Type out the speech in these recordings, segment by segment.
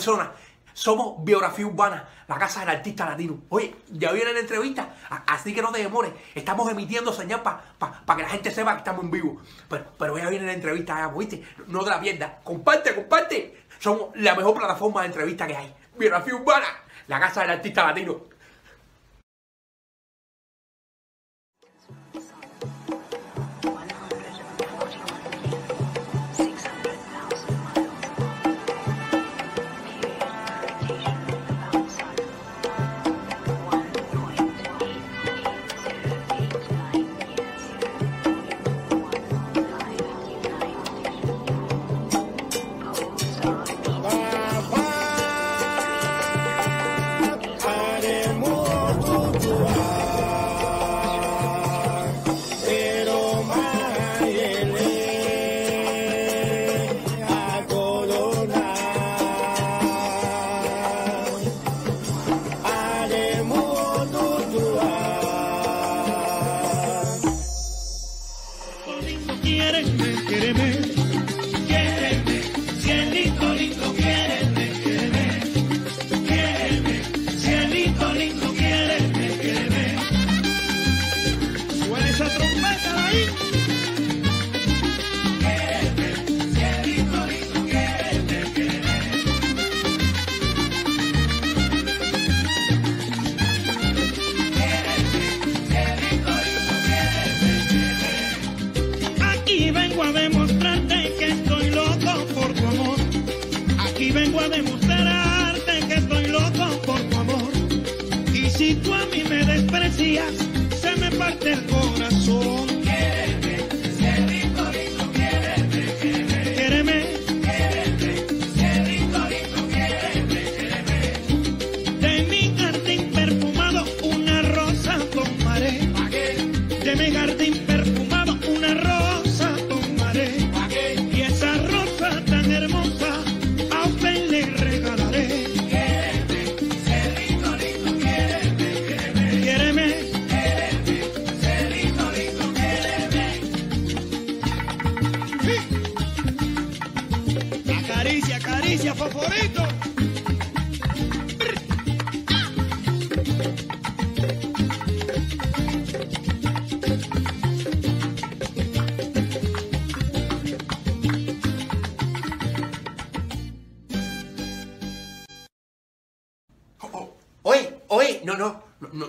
Somos Biografía Urbana, la casa del artista latino. Oye, ya viene la entrevista, así que no te demores. Estamos emitiendo señal para que la gente sepa que estamos en vivo. Pero, pero ya viene la entrevista, ya, ¿viste? No te la pierdas. Comparte, comparte. Somos la mejor plataforma de entrevista que hay. Biografía Urbana, la casa del artista latino.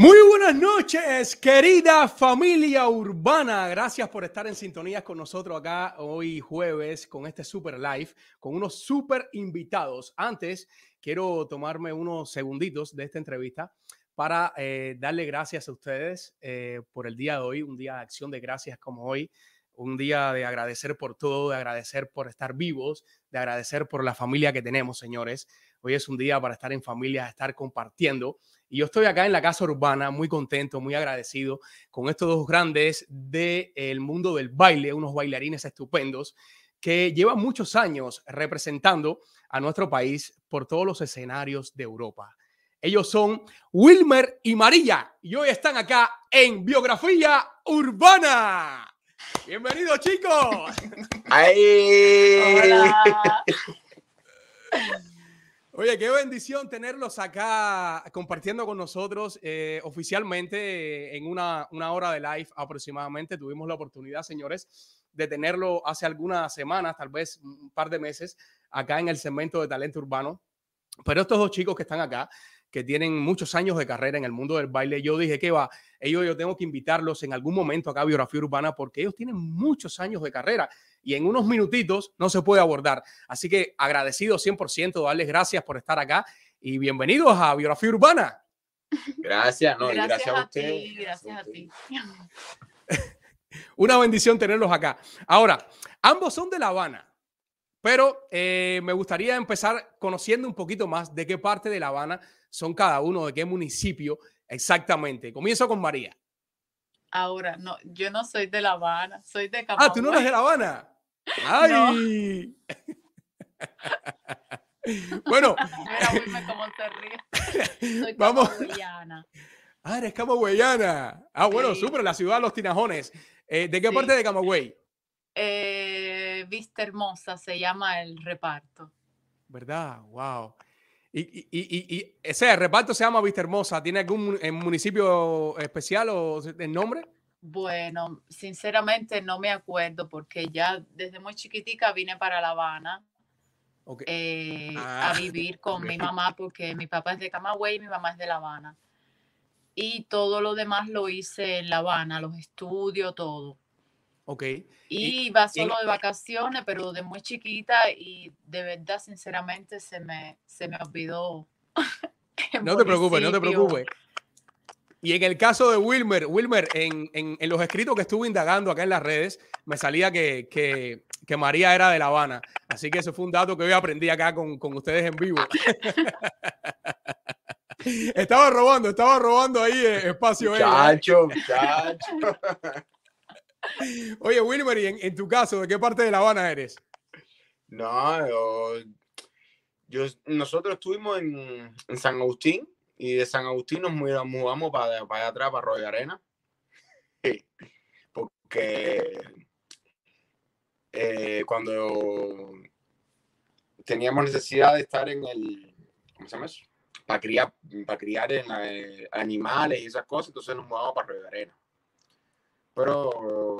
Muy buenas noches, querida familia urbana. Gracias por estar en sintonía con nosotros acá hoy jueves con este super live, con unos super invitados. Antes, quiero tomarme unos segunditos de esta entrevista para eh, darle gracias a ustedes eh, por el día de hoy, un día de acción de gracias como hoy, un día de agradecer por todo, de agradecer por estar vivos, de agradecer por la familia que tenemos, señores. Hoy es un día para estar en familia, estar compartiendo. Y yo estoy acá en la Casa Urbana, muy contento, muy agradecido con estos dos grandes del mundo del baile, unos bailarines estupendos que llevan muchos años representando a nuestro país por todos los escenarios de Europa. Ellos son Wilmer y María y hoy están acá en Biografía Urbana. Bienvenidos chicos. ¡Ay! Hola. Oye, qué bendición tenerlos acá compartiendo con nosotros eh, oficialmente en una, una hora de live aproximadamente. Tuvimos la oportunidad, señores, de tenerlo hace algunas semanas, tal vez un par de meses, acá en el segmento de talento urbano. Pero estos dos chicos que están acá, que tienen muchos años de carrera en el mundo del baile, yo dije que va, ellos yo tengo que invitarlos en algún momento acá a Biografía Urbana porque ellos tienen muchos años de carrera y en unos minutitos no se puede abordar. Así que agradecido 100%, darles gracias por estar acá y bienvenidos a Biografía Urbana. Gracias, no, gracias, gracias a a usted. ti, gracias a ti. Una bendición tenerlos acá. Ahora, ambos son de La Habana, pero eh, me gustaría empezar conociendo un poquito más de qué parte de La Habana son cada uno, de qué municipio exactamente. Comienzo con María. Ahora, no, yo no soy de La Habana, soy de Camagüey. Ah, tú no eres de La Habana. ¡Ay! bueno, Mira, Wilmer, cómo se ríe. Soy Vamos. camagüeyana. ah, eres camagüeyana. Ah, bueno, Sí. súper, la ciudad de los tinajones. Eh, ¿De qué Sí. parte de Camagüey? Eh, Vista Hermosa se llama el reparto. ¿Verdad? Wow. Y, y, y, y- ese reparto se llama Vista Hermosa. ¿Tiene algún eh, municipio especial o el nombre? Bueno, sinceramente no me acuerdo porque ya desde muy chiquitica vine para La Habana Ok. eh, Ah, a vivir con mi mamá porque mi papá es de Camagüey y mi mamá es de La Habana. Y todo lo demás lo hice en La Habana, los estudios, todo. Ok. Y Y- iba y en- solo de vacaciones, pero de muy chiquita y de verdad, sinceramente, se me, se me olvidó. No te preocupes, no te preocupes. Y en el caso de Wilmer, Wilmer, en, en- en los escritos que estuve indagando acá en las redes, me salía que, que- que María era de La Habana. Así que eso fue un dato que hoy aprendí acá con, con ustedes en vivo. estaba robando, estaba robando ahí eh, espacio. ella, ¿eh? Muchacho. Oye, Wilmer, y en, tu caso, ¿de qué parte de La Habana eres? No, yo, nosotros estuvimos en, San Agustín y de San Agustín nos mudamos, para, para atrás, para Arroyo Arena. Porque eh, cuando teníamos necesidad de estar en el, ¿cómo se llama eso? Para criar, para criar en eh, animales y esas cosas, entonces nos mudamos para Arroyo Arena. Pero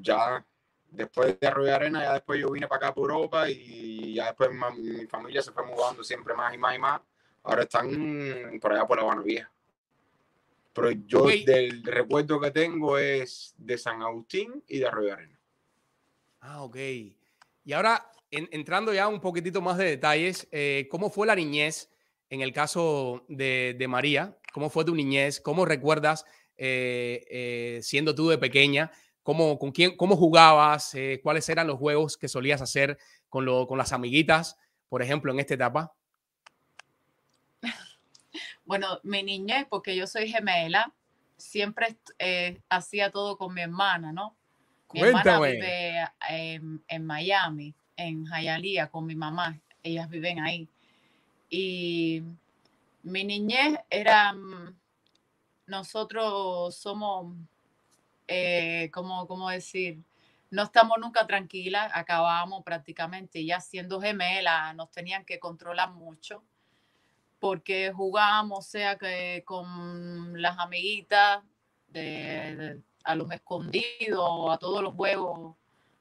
ya después de Arroyo Arena, ya después yo vine para acá, por Europa, y ya después mi familia se fue mudando siempre más y más y más. Ahora están por allá por la Habana Vieja. Pero yo Ok. del recuerdo que tengo es de San Agustín y de Arroyo Arena. Ah, ok. Y ahora, en- entrando ya un poquitito más de detalles, eh, ¿cómo fue la niñez en el caso de, de María? ¿Cómo fue tu niñez? ¿Cómo recuerdas eh, eh, siendo tú de pequeña? ¿Cómo, con quién, cómo jugabas? Eh, ¿Cuáles eran los juegos que solías hacer con, lo- con las amiguitas, por ejemplo, en esta etapa? Bueno, mi niñez, porque yo soy gemela, siempre eh, hacía todo con mi hermana, ¿no? Mi hermana Cuéntame. vive en, en Miami, en Hialeah, con mi mamá. Ellas viven ahí. Y mi niñez era, mm, nosotros somos, eh, ¿cómo, decir? No estamos nunca tranquilas, acabábamos prácticamente, ya siendo gemelas, nos tenían que controlar mucho porque jugábamos, sea que con las amiguitas, de, de- a los escondidos, a todos los juegos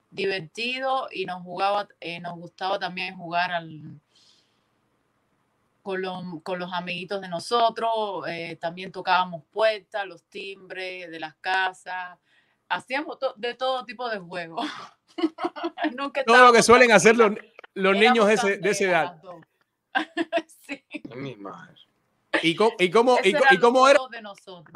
divertidos y nos jugaba, eh, nos gustaba también jugar al, con, los, con los amiguitos de nosotros, eh, también tocábamos puertas, los timbres de las casas, hacíamos to- de todo tipo de juegos. Nunca Todo lo que suelen hacer los, los niños de, ese- de esa edad. sí. Es mi madre. ¿Y cómo, y cómo, y, cómo era, juegos de nosotros.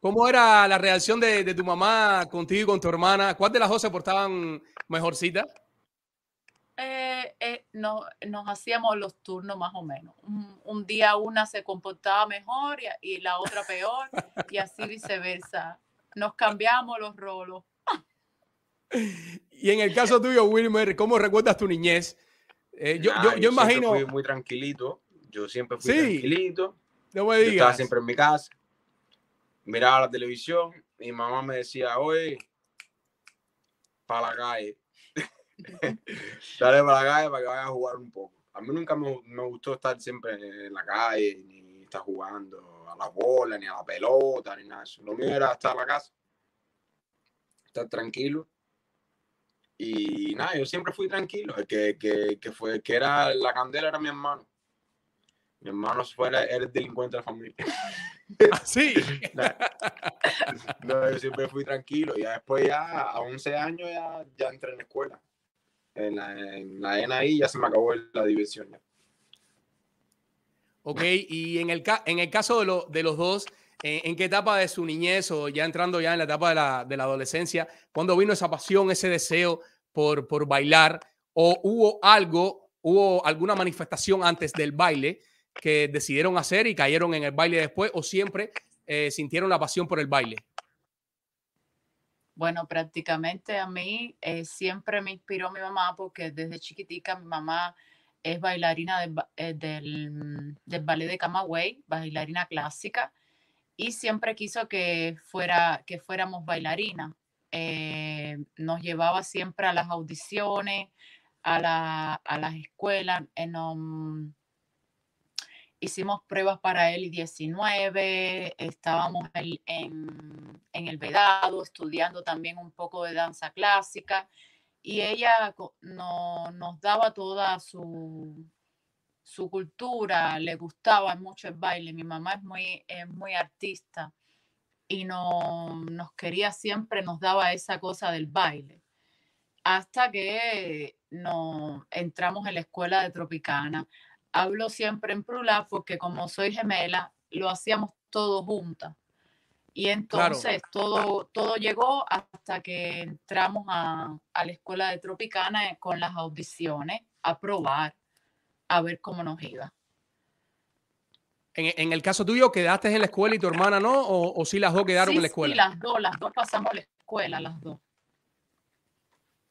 cómo era la reacción de, de tu mamá contigo y con tu hermana? ¿Cuál de las dos se portaban mejorcita? Eh, eh, no- nos hacíamos los turnos más o menos. Un, un día una se comportaba mejor y, y la otra peor, y así viceversa. Nos cambiamos los rolos. Y en el caso tuyo, Wilmer, ¿cómo recuerdas tu niñez? Eh, yo, Nah, yo, imagino. Fui muy tranquilito. Yo siempre fui Sí. tranquilito. No me Yo estaba siempre en mi casa. Miraba la televisión. Mi mamá me decía, oye, para la calle. Dale para la calle para que vayas a jugar un poco. A mí nunca me, me gustó estar siempre en la calle, ni estar jugando a la bola, ni a la pelota, ni nada de eso. Lo mío era estar en la casa, estar tranquilo. Y nada, yo siempre fui tranquilo. El que, que, que fue, que era la candela era mi hermano. Mi hermano fue el, era el delincuente de la familia. Sí. No, yo siempre fui tranquilo. Ya después, ya a 11 años, ya, ya entré en la escuela. En la, en la NAI ya se me acabó la diversión. ya. Ok, y en el, en el caso de, lo- de los dos, ¿en, qué etapa de su niñez o ya entrando ya en la etapa de la, de la adolescencia, cuándo vino esa pasión, ese deseo por, por bailar? ¿O hubo algo, hubo alguna manifestación antes del baile que decidieron hacer y cayeron en el baile después? ¿O siempre eh, sintieron la pasión por el baile? Bueno, prácticamente a mí eh, siempre me inspiró mi mamá porque desde chiquitica mi mamá es bailarina eh, del, del ballet de Camagüey, bailarina clásica, y siempre quiso que, fuera, que fuéramos bailarinas. Eh, nos llevaba siempre a las audiciones, a, la- a las escuelas, en, um, hicimos pruebas para el 19, estábamos el- en, en el Vedado estudiando también un poco de danza clásica y ella no- nos daba toda su, su cultura, le gustaba mucho el baile. Mi mamá es muy, es muy artista y no, nos quería siempre, nos daba esa cosa del baile. Hasta que no entramos en la escuela de Tropicana hablo siempre en plural porque como soy gemela, lo hacíamos todo juntas. Y entonces todo, todo llegó hasta que entramos a, a la escuela de Tropicana eh, con las audiciones a probar, a ver cómo nos iba. En, en el caso tuyo, ¿quedaste en la escuela y tu hermana no? ¿O, o sí las dos quedaron Sí, en la sí, escuela? las dos, las dos pasamos la escuela, las dos.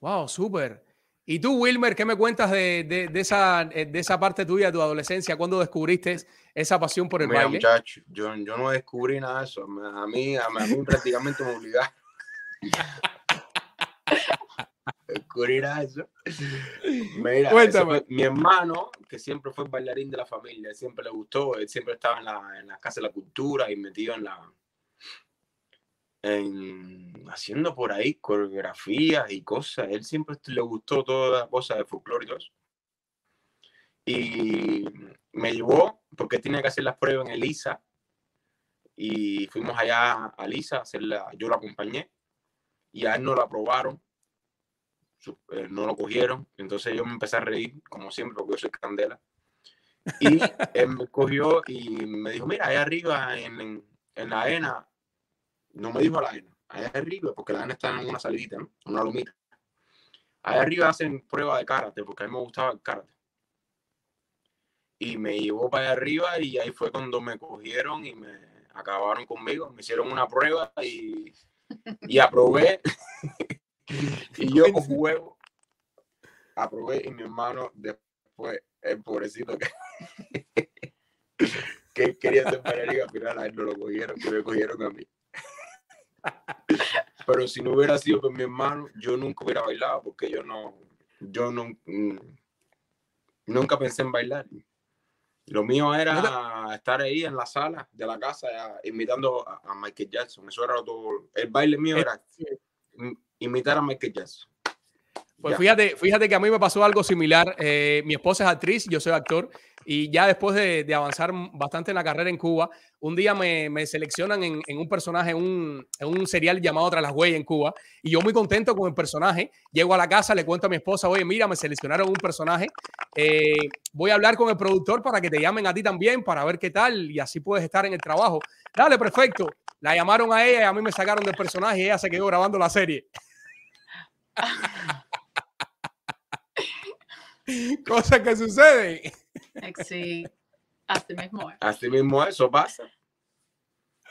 Wow, súper. ¿Y tú, Wilmer, qué me cuentas de, de- de esa, eh, de esa parte tuya de tu adolescencia? ¿Cuándo descubriste esa pasión por el Mira, baile? muchacho, yo, yo no descubrí nada de eso. A mí, a mí, prácticamente me obligaron. descubrir nada de eso. Mira, fue mi hermano, que siempre fue bailarín de la familia, siempre le gustó, él siempre estaba en la, en la Casa de la Cultura y metido en la. En, haciendo por ahí coreografías y cosas. Él siempre le gustó toda la cosa de folclore y todo eso. Y me llevó, porque tenía que hacer las pruebas en Elisa. Y fuimos allá a Lisa a hacerla, yo lo acompañé. Y a él no lo aprobaron eh, no lo cogieron. Entonces yo me empecé a reír, como siempre, porque yo soy candela. Y él me cogió y me dijo, mira, allá arriba en, en, la ENA, no me dijo la ENA, allá arriba, porque la ENA está en una salidita, ¿no? Una lomita. Allá arriba hacen prueba de karate, porque a mí me gustaba el karate. Y me llevó para allá arriba y ahí fue cuando me cogieron y me acabaron conmigo. Me hicieron una prueba y, y aprobé. y yo con huevo aprobé y mi hermano después, el pobrecito que, que quería ser bailarín, al final a él no lo cogieron, que me cogieron a mí. Pero si no hubiera sido por mi hermano, yo nunca hubiera bailado porque yo no, yo no, mm, nunca pensé en bailar. Lo mío era estar ahí en la sala de la casa imitando a, a Michael Jackson. Eso era todo. El baile mío era im- imitar a Michael Jackson. Pues Ya. fíjate, fíjate que a mí me pasó algo similar. Eh, mi esposa es actriz, yo soy actor, y ya después de, de avanzar bastante en la carrera en Cuba, un día me, me seleccionan en, en un personaje, en un, en un serial llamado Tras las Huellas en Cuba, y yo muy contento con el personaje. Llego a la casa, le cuento a mi esposa, oye, mira, me seleccionaron un personaje, eh, voy a hablar con el productor para que te llamen a ti también, para ver qué tal, y así puedes estar en el trabajo. Dale, perfecto. La llamaron a ella y a mí me sacaron del personaje y ella se quedó grabando la serie. Cosas que suceden. Sí, así mismo es. Así mismo eso pasa.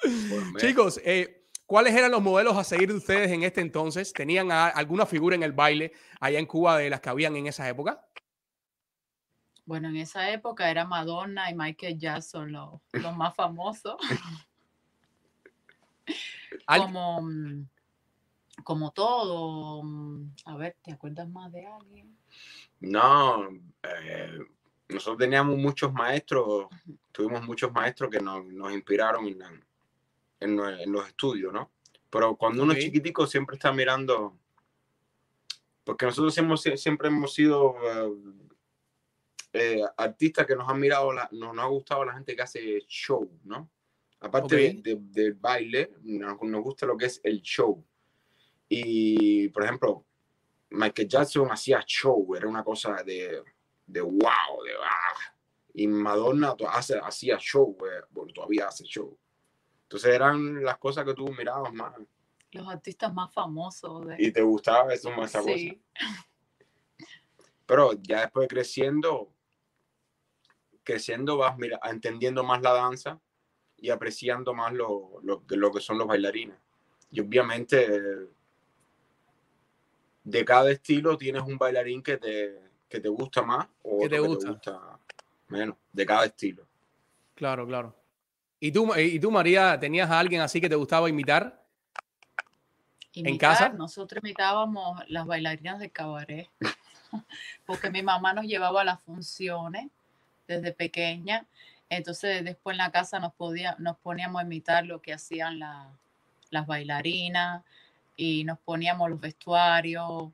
Pues, Chicos, eh, ¿cuáles eran los modelos a seguir de ustedes en este entonces? ¿Tenían a- alguna figura en el baile allá en Cuba de las que habían en esa época? Bueno, en esa época era Madonna y Michael Jackson los, los más famosos. Como, mm, como todo. mm, A ver, ¿te acuerdas más de alguien? No, eh, nosotros teníamos muchos maestros, tuvimos muchos maestros que nos, nos inspiraron en, los estudios, ¿no? Pero cuando uno es chiquitico siempre está mirando, porque nosotros hemos, siempre hemos sido eh, eh, artistas que nos han mirado, la- nos, nos ha gustado la gente que hace show, ¿no? Aparte de- Ok. de- del baile, nos, nos gusta lo que es el show. Y, por ejemplo, Michael Jackson hacía show, era una cosa de, de wow, de ah. Y Madonna hace, hacía show, eh, bueno, todavía hace show. Entonces eran las cosas que tú mirabas más Los artistas más famosos de... y te gustaba eso más esa cosa. Sí, Pero ya después creciendo, creciendo vas mira, entendiendo más la danza y apreciando más lo, lo, lo que son los bailarines. Y obviamente de cada estilo tienes un bailarín que te, que te gusta más o Que te otro gusta. menos, de cada estilo. Claro, claro. ¿Y tú, y tú, María, tenías a alguien así que te gustaba imitar? imitar, casa? Nosotros imitábamos las bailarinas de cabaret, porque mi mamá nos llevaba a las funciones desde pequeña. Entonces después en la casa nos, podía, nos poníamos a imitar lo que hacían la- las bailarinas y nos poníamos los vestuarios,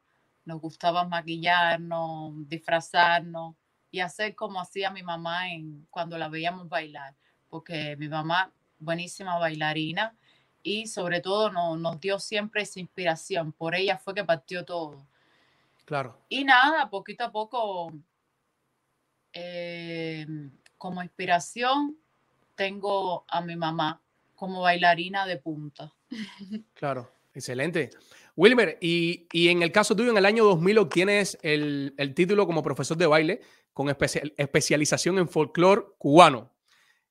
nos gustaba maquillarnos, disfrazarnos y hacer como hacía mi mamá en, cuando la veíamos bailar, porque mi mamá, buenísima bailarina, y sobre todo no- nos dio siempre esa inspiración. Por ella fue que partió todo. Claro. Y nada, poquito a poco, eh, como inspiración, tengo a mi mamá como bailarina de punta. Claro, excelente. Wilmer, y, y en el caso tuyo, en el año 2000 obtienes el, el título como profesor de baile con especia- especialización en folclore cubano.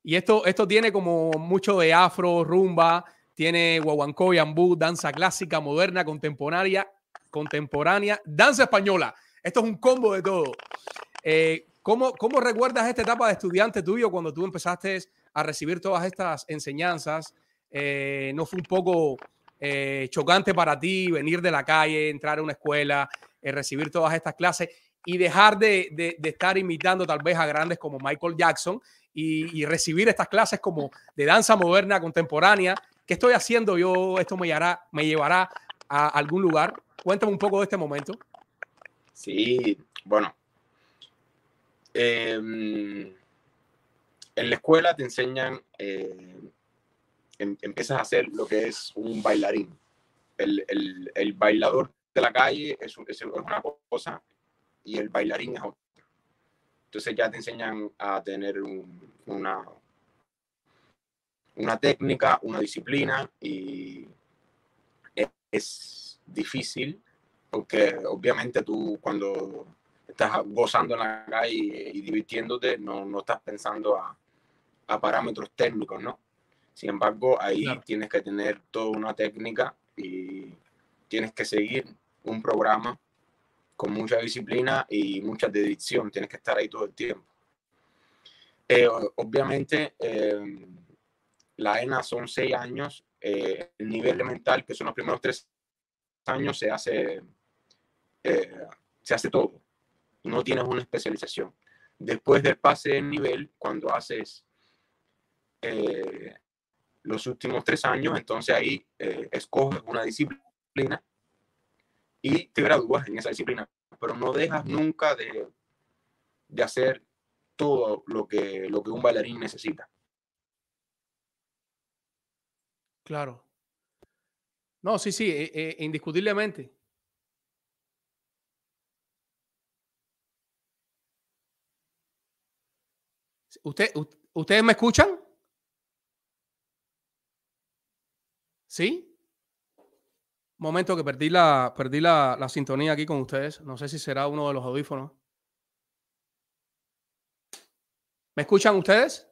Y esto, esto tiene como mucho de afro, rumba, tiene guaguancó, yambú, danza clásica, moderna, contemporánea, contemporánea, danza española. Esto es un combo de todo. Eh, ¿cómo, ¿Cómo recuerdas esta etapa de estudiante tuyo cuando tú empezaste a recibir todas estas enseñanzas? Eh, ¿No fue un poco eh, chocante para ti venir de la calle, entrar a una escuela, eh, recibir todas estas clases y dejar de, estar imitando tal vez a grandes como Michael Jackson y, recibir estas clases como de danza moderna, contemporánea? ¿Qué estoy haciendo yo? ¿Esto me llevará, me llevará a algún lugar? Cuéntame un poco de este momento. Sí, bueno. em, en la escuela te enseñan, eh, em- empiezas a hacer lo que es un bailarín. El, el- el bailador de la calle es, es una cosa y el bailarín es otra. Entonces ya te enseñan a tener un- una, una técnica, una disciplina y es, es difícil porque obviamente tú cuando estás gozando en la calle y divirtiéndote no, no estás pensando a, a parámetros técnicos, ¿no? Sin embargo, ahí Claro. tienes que tener toda una técnica y tienes que seguir un programa con mucha disciplina y mucha dedicación. Tienes que estar ahí todo el tiempo. Eh, obviamente, eh, la ENA son seis años. eh, el nivel elemental, que son los primeros tres años, se hace, eh, se hace todo. No tienes una especialización. Después del pase de nivel, cuando haces los últimos tres años, entonces ahí eh, escoges una disciplina y te gradúas en esa disciplina, pero no dejas nunca de, de hacer todo lo que, lo que un bailarín necesita. Claro. No, sí, sí, eh, eh, indiscutiblemente. ¿Usted, ¿Ustedes me escuchan? ¿Sí? Momento que perdí la, perdí la, la sintonía aquí con ustedes. No sé si será uno de los audífonos. ¿Me escuchan ustedes?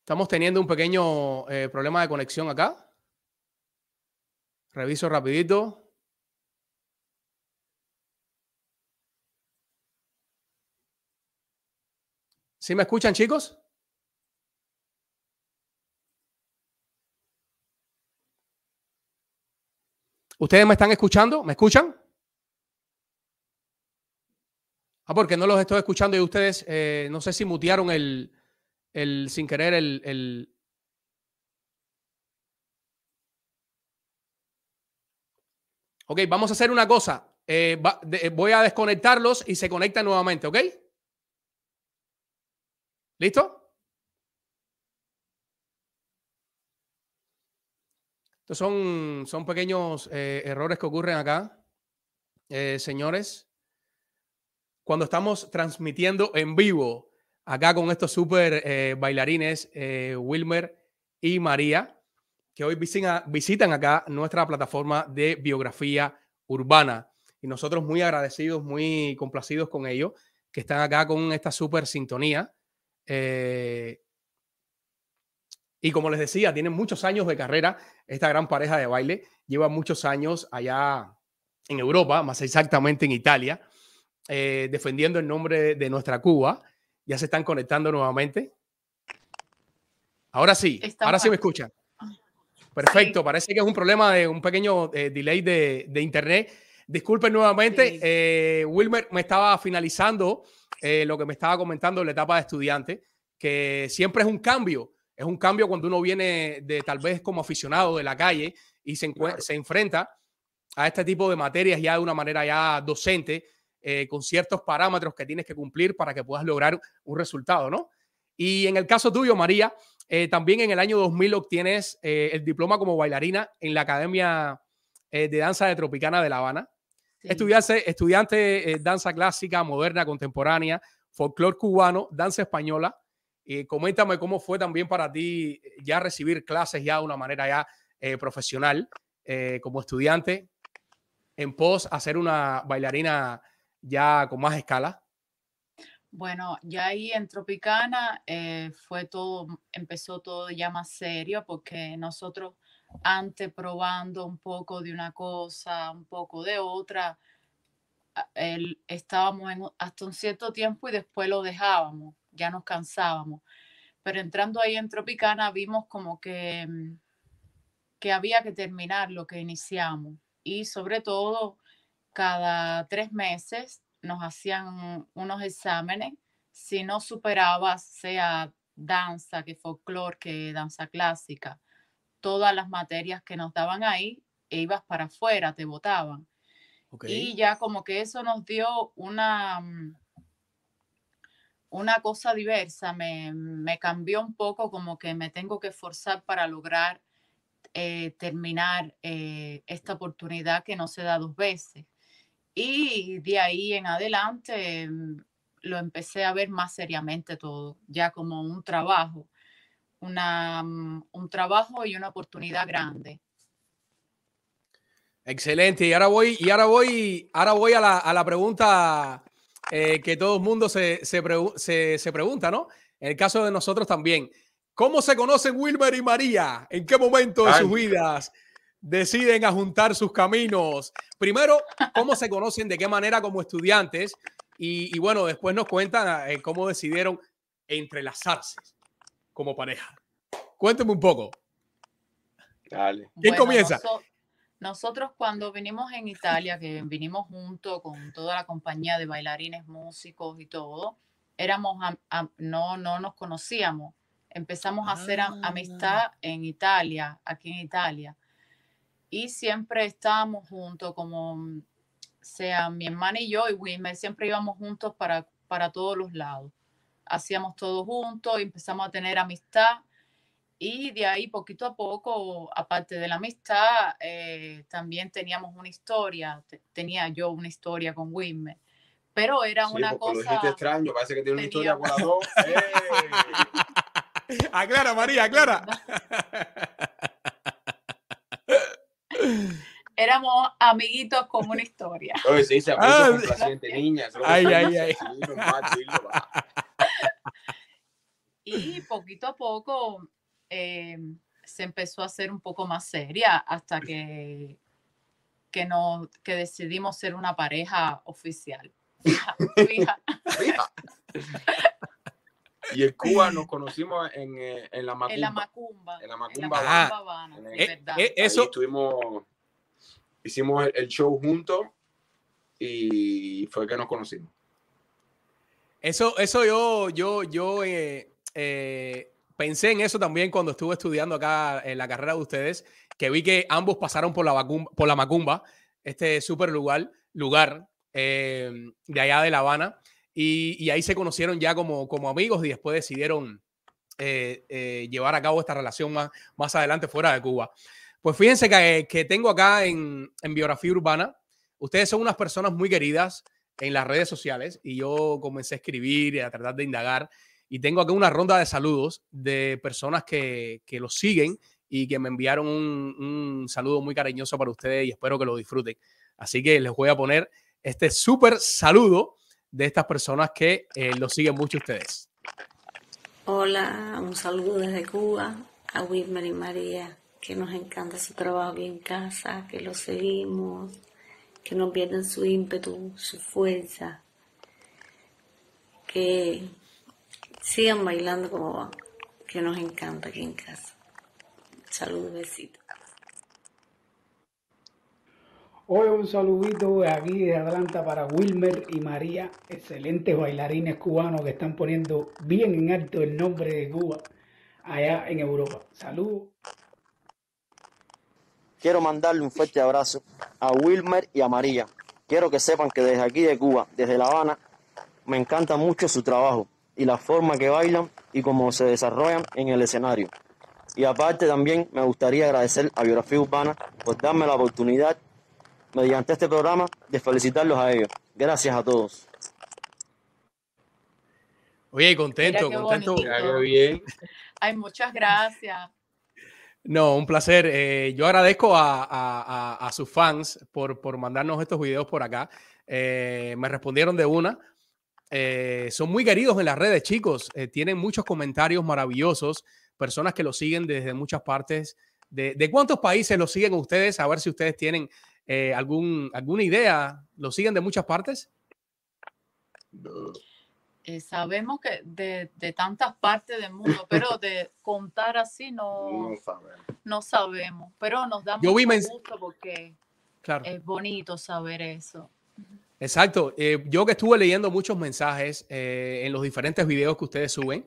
Estamos teniendo un pequeño eh, problema de conexión acá. Reviso rapidito. ¿Sí me escuchan, chicos? ¿Ustedes me están escuchando? ¿Me escuchan? Ah, porque no los estoy escuchando y ustedes, eh, no sé si mutearon el, el sin querer el, el... Ok, vamos a hacer una cosa. Eh, eh, voy a desconectarlos y se conectan nuevamente, ¿ok? ¿Listo? Estos son, son pequeños eh, errores que ocurren acá, eh, señores. Cuando estamos transmitiendo en vivo acá con estos super eh, bailarines, Wilmer y María, que hoy visitan, acá nuestra plataforma de biografía urbana. Y nosotros muy agradecidos, muy complacidos con ellos, que están acá con esta super sintonía. Y como les decía, tienen muchos años de carrera. Esta gran pareja de baile lleva muchos años allá en Europa, más exactamente en Italia, eh, defendiendo el nombre de nuestra Cuba. Ya se están conectando nuevamente. Ahora sí, Estamos ahora sí me escuchan. Perfecto, parece que es un problema de un pequeño eh, delay de, de internet. Disculpen nuevamente, Sí. eh, Wilmer me estaba finalizando eh, lo que me estaba comentando en la etapa de estudiante, que siempre es un cambio. Es un cambio cuando uno viene de tal vez como aficionado de la calle y se, Claro. se enfrenta a este tipo de materias ya de una manera ya docente, eh, con ciertos parámetros que tienes que cumplir para que puedas lograr un resultado, ¿no? Y en el caso tuyo, María, eh, también en el año 2000 obtienes eh, el diploma como bailarina en la Academia de Danza de Tropicana de La Habana. Sí. Estudiante, estudiante danza clásica, moderna, contemporánea, folclore cubano, danza española. Eh, coméntame cómo fue también para ti eh, ya recibir clases ya de una manera ya eh, profesional eh, como estudiante en pos a ser una bailarina ya con más escala. Bueno, ya ahí en Tropicana fue todo, empezó todo ya más serio porque nosotros antes probando un poco de una cosa, un poco de otra, el- estábamos hasta un cierto tiempo y después lo dejábamos, ya nos cansábamos. Pero entrando ahí en Tropicana vimos como que, mm, que había que terminar lo que iniciamos y sobre todo cada tres meses nos hacían unos exámenes. Si no superabas, sea danza, que folclore, que danza clásica, todas las materias que nos daban ahí, e ibas para afuera, te votaban. Y ya como que eso nos dio una, mm, una cosa diversa, me, me cambió un poco como que me tengo que esforzar para lograr eh, terminar eh, esta oportunidad que no se da dos veces. Y de ahí en adelante mm, lo empecé a ver más seriamente todo, ya como un trabajo, una, mm, un trabajo y una oportunidad grande. Excelente. Y ahora voy, y ahora voy, ahora voy a la, a la pregunta eh, que todo el mundo se, se, pregu- se- se pregunta, ¿no? En el caso de nosotros también. ¿Cómo se conocen Wilmer y María? ¿En qué momento de Ay. sus vidas deciden a juntar sus caminos? Primero, ¿cómo se conocen? ¿De qué manera como estudiantes? Y, y bueno, después nos cuentan eh, cómo decidieron entrelazarse como pareja. Cuénteme un poco. Dale. ¿Quién comienza? Nosotros cuando vinimos en Italia, que vinimos junto con toda la compañía de bailarines, músicos y todo, éramos am- am- no, no nos conocíamos. Empezamos a hacer am- Ah. amistad en Italia, aquí en Italia. Y siempre estábamos juntos, como mm, sea mi hermana y yo y Wilmer, siempre íbamos juntos para, para todos los lados. Hacíamos todo juntos, y empezamos a tener amistad y de ahí, poquito a poco, aparte de la amistad, eh, también teníamos una historia. te- tenía yo una historia con Wilmer. Pero era Sí, una lo cosa. dijiste extraño, parece que tiene una historia tenía- con las dos. Aclara, María, aclara. Éramos amiguitos con una historia. Oye, sí, se Ah, complaciente, niña. lo Ay, ay, ay. Y poquito a poco eh, se empezó a hacer un poco más seria hasta que, que, nos, que decidimos ser una pareja oficial. Fija, fija. Fija. Y en Cuba nos conocimos en, eh, en la Macumba. En la Macumba. En la En Macumba. la Ah. Macumba Habana, En el- Eh, eh, Ahí eso, estuvimos, hicimos el, el show juntos y fue que nos conocimos. Eso, eso yo, yo, yo eh, eh, pensé en eso también cuando estuve estudiando acá en la carrera de ustedes, que vi que ambos pasaron por la, Macumba, por la Macumba, este súper lugar, lugar eh, de allá de La Habana, y, y ahí se conocieron ya como, como amigos y después decidieron eh, eh, llevar a cabo esta relación más, más adelante fuera de Cuba. Pues fíjense que, que tengo acá en, en Biografía Urbana, ustedes son unas personas muy queridas en las redes sociales y yo comencé a escribir y a tratar de indagar y tengo acá una ronda de saludos de personas que, que los siguen y que me enviaron un, saludo muy cariñoso para ustedes y espero que lo disfruten. Así que les voy a poner este súper saludo de estas personas que eh, los siguen mucho ustedes. Hola, un saludo desde Cuba a Wilmer y María, que nos encanta su trabajo aquí en casa, que lo seguimos, que no pierden su ímpetu, su fuerza, que sigan bailando como van, que nos encanta aquí en casa. Saludos, besitos. Hoy un saludito de aquí de Atlanta para Wilmer y María, excelentes bailarines cubanos que están poniendo bien en alto el nombre de Cuba allá en Europa. Saludos. Quiero mandarle un fuerte abrazo a Wilmer y a María. Quiero que sepan que desde aquí de Cuba, desde La Habana, me encanta mucho su trabajo y la forma que bailan y cómo se desarrollan en el escenario. Y aparte también me gustaría agradecer a Biografía Urbana por darme la oportunidad mediante este programa de felicitarlos a ellos. Gracias a todos. Oye, contento, qué contento. bien. Ay, muchas gracias. No, un placer. Eh, yo agradezco a, a- a- a sus fans por, por mandarnos estos videos por acá. Eh, me respondieron de una. Eh, son muy queridos en las redes, chicos. Eh, tienen muchos comentarios maravillosos. Personas que los siguen desde muchas partes. ¿De, de cuántos países los siguen ustedes? A ver si ustedes tienen eh, algún, alguna idea. ¿Los siguen de muchas partes? Eh, sabemos que de, de tantas partes del mundo, pero de contar así no, No sabemos. no sabemos. Pero nos da Yo vi mucho gusto porque Claro. es bonito saber eso. Exacto. Eh, yo que estuve leyendo muchos mensajes eh, en los diferentes videos que ustedes suben,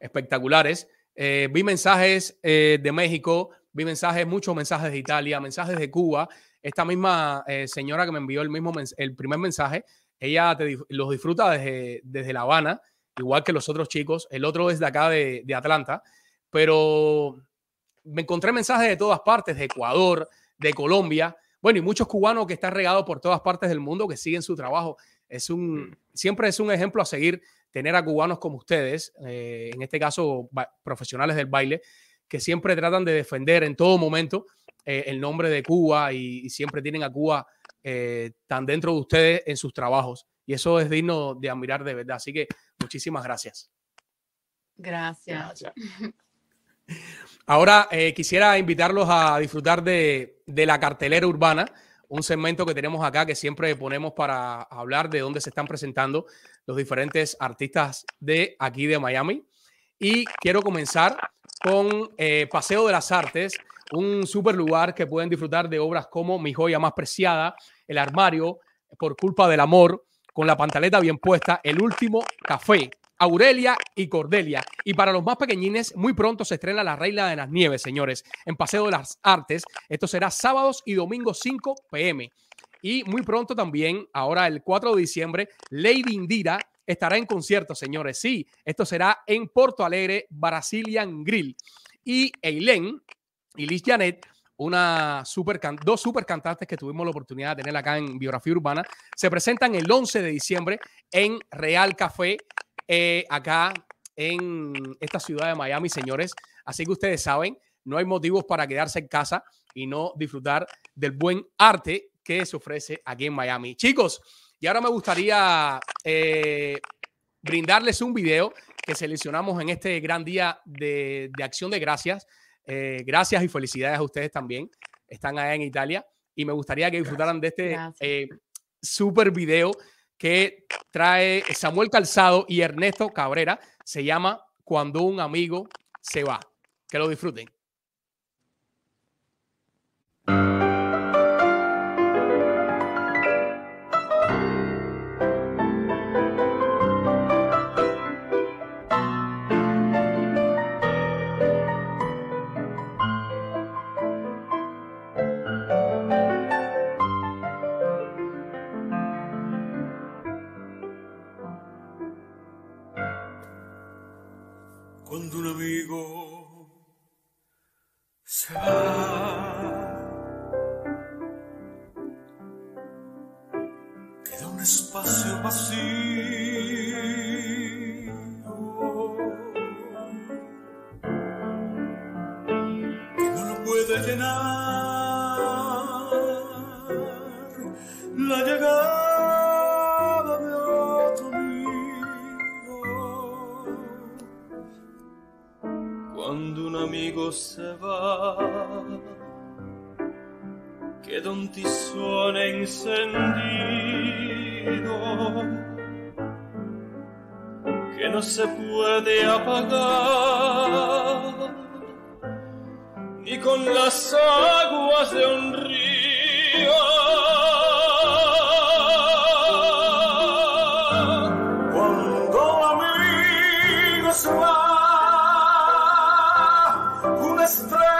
espectaculares. Eh, vi mensajes eh, de México, vi mensajes, muchos mensajes de Italia, mensajes de Cuba. Esta misma eh, señora que me envió el mismo el primer mensaje, ella te los disfruta desde, desde La Habana, igual que los otros chicos. El otro es de acá de, de Atlanta, pero me encontré mensajes de todas partes, de Ecuador, de Colombia. Bueno, y muchos cubanos que están regados por todas partes del mundo que siguen su trabajo. Es un, siempre es un ejemplo a seguir tener a cubanos como ustedes, eh, en este caso profesionales del baile, que siempre tratan de defender en todo momento eh, el nombre de Cuba y, y siempre tienen a Cuba eh, tan dentro de ustedes en sus trabajos. Y eso es digno de admirar de verdad. Así que muchísimas gracias. Gracias. Gracias. Ahora eh, quisiera invitarlos a disfrutar de, de la cartelera urbana, un segmento que tenemos acá que siempre ponemos para hablar de dónde se están presentando los diferentes artistas de aquí de Miami. Y quiero comenzar con eh, Paseo de las Artes, un super lugar que pueden disfrutar de obras como Mi joya más preciada, El armario, Por culpa del amor, con la pantaleta bien puesta, El último café, Aurelia y Cordelia. Y para los más pequeñines, muy pronto se estrena La Reina de las Nieves, señores, en Paseo de las Artes. Esto será sábados y domingos 5 pm. Y muy pronto también, ahora el 4 de diciembre, Lady Indira estará en concierto, señores. Sí, esto será en Porto Alegre, Brazilian Grill. Y Eileen y Liz Janet, dos super cantantes que tuvimos la oportunidad de tener acá en Biografía Urbana, se presentan el 11 de diciembre en Real Café, eh, acá en esta ciudad de Miami, señores. Así que ustedes saben, no hay motivos para quedarse en casa y no disfrutar del buen arte que se ofrece aquí en Miami. Chicos, y ahora me gustaría eh, brindarles un video que seleccionamos en este gran día de, de acción de gracias. Eh, gracias y felicidades a ustedes también. Están allá en Italia y me gustaría que disfrutaran de este eh, super video que trae Samuel Calzado y Ernesto Cabrera. Se llama Cuando un amigo se va. Que lo disfruten. Cuando una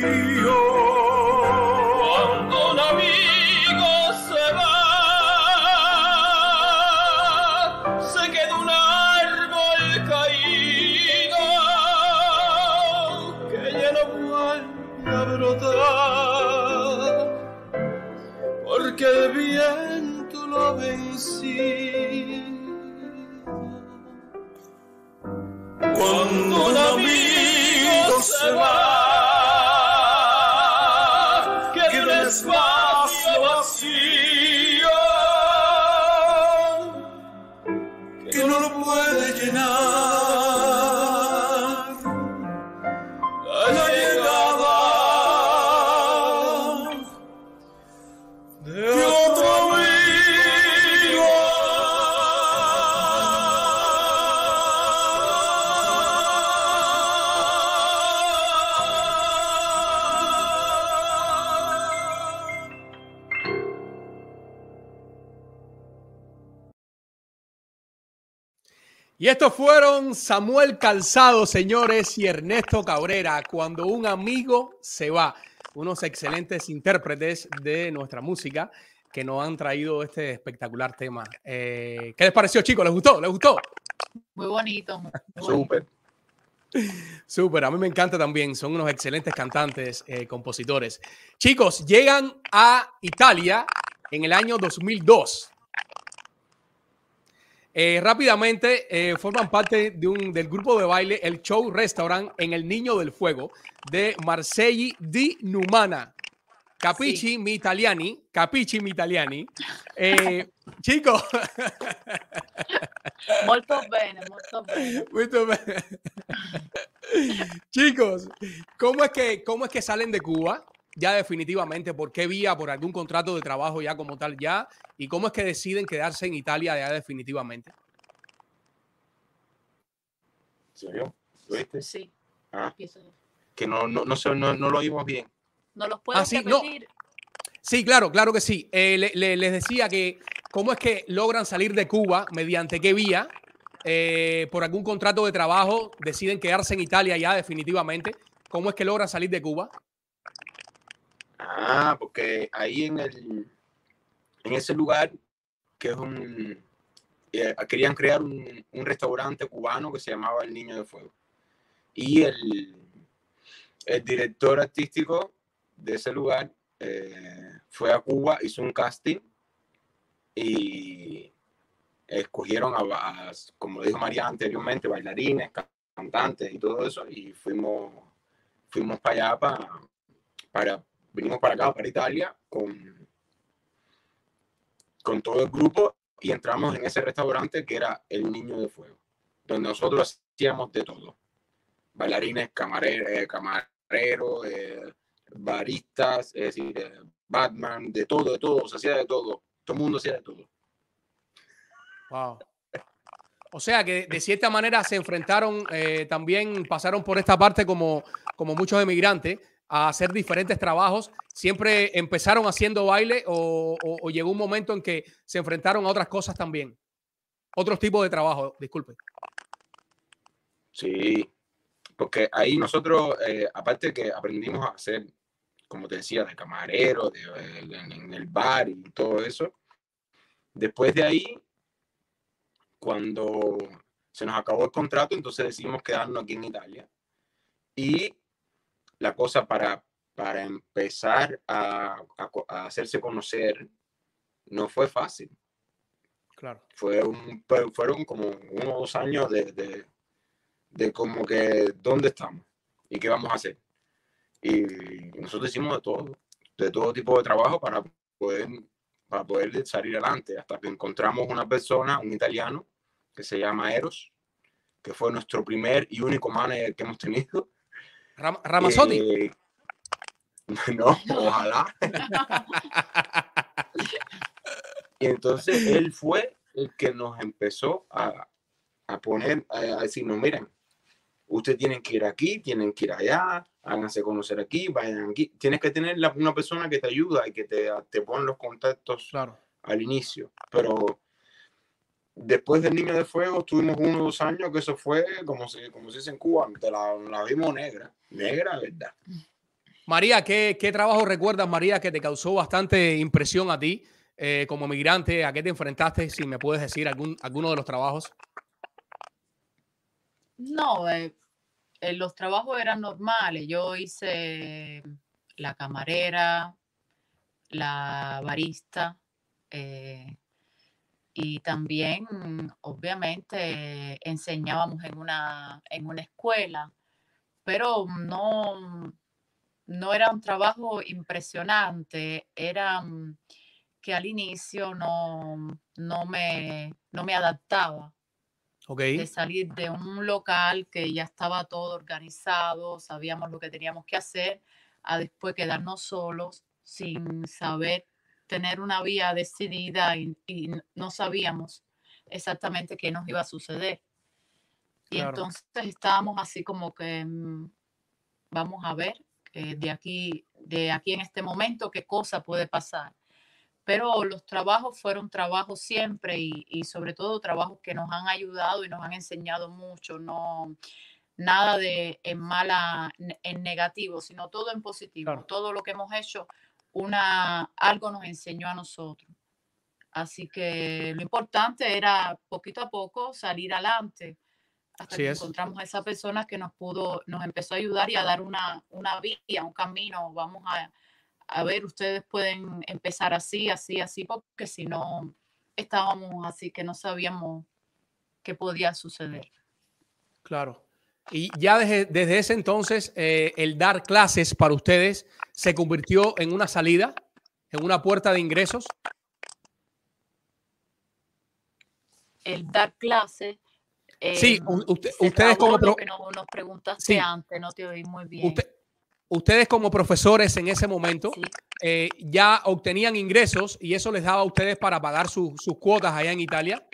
You. Y estos fueron Samuel Calzado, señores, y Ernesto Cabrera, cuando un amigo se va. Unos excelentes intérpretes de nuestra música que nos han traído este espectacular tema. Eh, ¿Qué les pareció, chicos? ¿Les gustó? ¿Les gustó? Muy bonito. muy bonito. Súper. Súper, a mí me encanta también. Son unos excelentes cantantes, eh, compositores. Chicos, llegan a Italia en el año 2002. Eh, rápidamente eh, forman parte de un, del grupo de baile El Show Restaurant en El Niño del Fuego de Marcelli di Numana. Capici mi italiani, capici mi italiani. Eh, chicos, Molto bene, molto bene. Muito bene. Chicos, ¿cómo es, que, ¿cómo es que salen de Cuba? Ya definitivamente, ¿por qué vía? ¿Por algún contrato de trabajo ya como tal ya? ¿Y cómo es que deciden quedarse en Italia ya definitivamente? ¿Lo viste? Sí, Ah, que no, no, no, sé, no, no lo oímos bien. ¿No los puedes Ah, sí? Sí, claro, claro que sí. Eh, le- le- les decía que cómo es que logran salir de Cuba, mediante qué vía, Eh, por algún contrato de trabajo, deciden quedarse en Italia ya definitivamente. ¿Cómo es que logran salir de Cuba? Ah, porque ahí en el en ese lugar que es un eh, querían crear un, restaurante cubano que se llamaba El Niño de Fuego. Y el, el director artístico de ese lugar eh, fue a Cuba, hizo un casting y escogieron a, a, como dijo María anteriormente, bailarines, cantantes y todo eso, y fuimos, fuimos para allá, para, vinimos para acá, para Italia, con, con todo el grupo, y entramos en ese restaurante que era El Niño de Fuego, donde nosotros hacíamos de todo. Bailarines, camareros, eh, camareros eh, baristas, es decir, eh, Batman, de todo, de todo, se hacía de todo, todo el mundo hacía de todo. Wow. O sea que de cierta manera se enfrentaron, eh, también pasaron por esta parte como, como muchos emigrantes a hacer diferentes trabajos. ¿Siempre empezaron haciendo baile o, llegó un momento en que se enfrentaron a otras cosas también? Otros tipos de trabajo, disculpe. Sí, porque ahí nosotros, eh, aparte que aprendimos a hacer, como te decía, de camarero, en el bar y todo eso, después de ahí, cuando se nos acabó el contrato, entonces decidimos quedarnos aquí en Italia. Y la cosa para, para empezar a, a co- a hacerse conocer no fue fácil. Claro. Fue un- fue- fueron como uno o dos años de, de, de como que dónde estamos y qué vamos a hacer. Y nosotros hicimos de todo, de todo tipo de trabajo para poder, para poder salir adelante, hasta que encontramos una persona, un italiano, que se llama Eros, que fue nuestro primer y único manager que hemos tenido. Ram- Ramazzotti. Eh, no, ojalá. Y entonces él fue el que nos empezó a, a poner, a, a decirnos, miren, ustedes tienen que ir aquí, tienen que ir allá, háganse conocer aquí, vayan aquí. Tienes que tener la- una persona que te ayuda y que te, te pone los contactos Claro. al inicio. Pero después del Niño de Fuego tuvimos uno o dos años que eso fue, como se, como se dice en Cuba, te la, la vimos negra, negra, ¿verdad? María, ¿qué, qué trabajo recuerdas, María, que te causó bastante impresión a ti eh, como migrante? ¿A qué te enfrentaste? Si me puedes decir algún, alguno de los trabajos. No, eh, eh, los trabajos eran normales. Yo hice la camarera, la barista eh, y también, obviamente, enseñábamos en una, en una escuela, pero no, no era un trabajo impresionante. Era mm, que al inicio no, no me, no me adaptaba Ok. de salir de un local que ya estaba todo organizado, sabíamos lo que teníamos que hacer, a después quedarnos solos sin saber tener una vía decidida y, y no sabíamos exactamente qué nos iba a suceder. Y Claro. entonces estábamos así como que mm, vamos a ver eh, de aquí, de aquí en este momento qué cosa puede pasar pero los trabajos fueron trabajos siempre y, y sobre todo trabajos que nos han ayudado y nos han enseñado mucho, no nada de en mala, en negativo, sino todo en positivo. Claro. Todo lo que hemos hecho, una, algo nos enseñó a nosotros. Así que lo importante era poquito a poco salir adelante hasta que es. encontramos a esa persona que nos pudo, nos empezó a ayudar y a dar una, una vía, un camino. Vamos a, a ver, ustedes pueden empezar así, así, así, porque si no estábamos así que no sabíamos qué podía suceder. Claro. Y ya desde, desde ese entonces, eh, el dar clases para ustedes se convirtió en una salida, en una puerta de ingresos. el dar clases. Sí, usted- se ustedes como lo pro- que no- nos preguntaste Sí. antes, no te oí muy bien. Usted- ustedes como profesores en ese momento Sí. eh, ya obtenían ingresos y eso les daba a ustedes para pagar su- sus cuotas allá en Italia.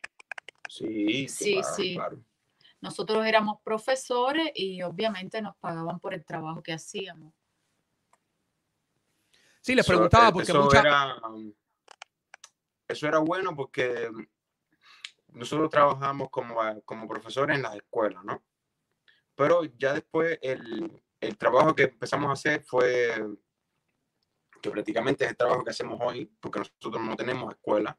Sí, Sí, claro, sí. claro. Nosotros éramos profesores y obviamente nos pagaban por el trabajo que hacíamos. Sí, les preguntaba porque eso muchas... era, eso era bueno porque nosotros trabajamos como, como profesores en las escuelas, ¿no? Pero ya después el, el trabajo que empezamos a hacer fue, que prácticamente es el trabajo que hacemos hoy, porque nosotros no tenemos escuela.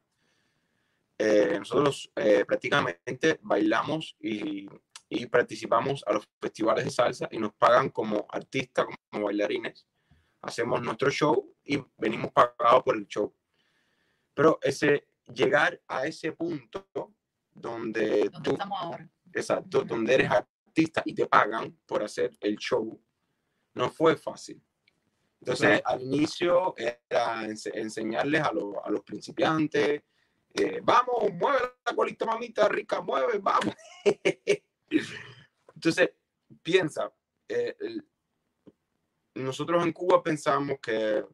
Eh, nosotros eh, prácticamente bailamos y, y participamos a los festivales de salsa y nos pagan como artistas, como bailarines hacemos nuestro show y venimos pagados por el show. Pero ese llegar a ese punto donde ¿Dónde tú, estamos ahora? exacto, donde eres artista y te pagan por hacer el show, no fue fácil. Entonces, al inicio era ense- enseñarles a, los- a los principiantes, eh, vamos, mueve la colita, mamita rica, mueve, vamos. Entonces, piensa, eh, el- nosotros en Cuba pensamos que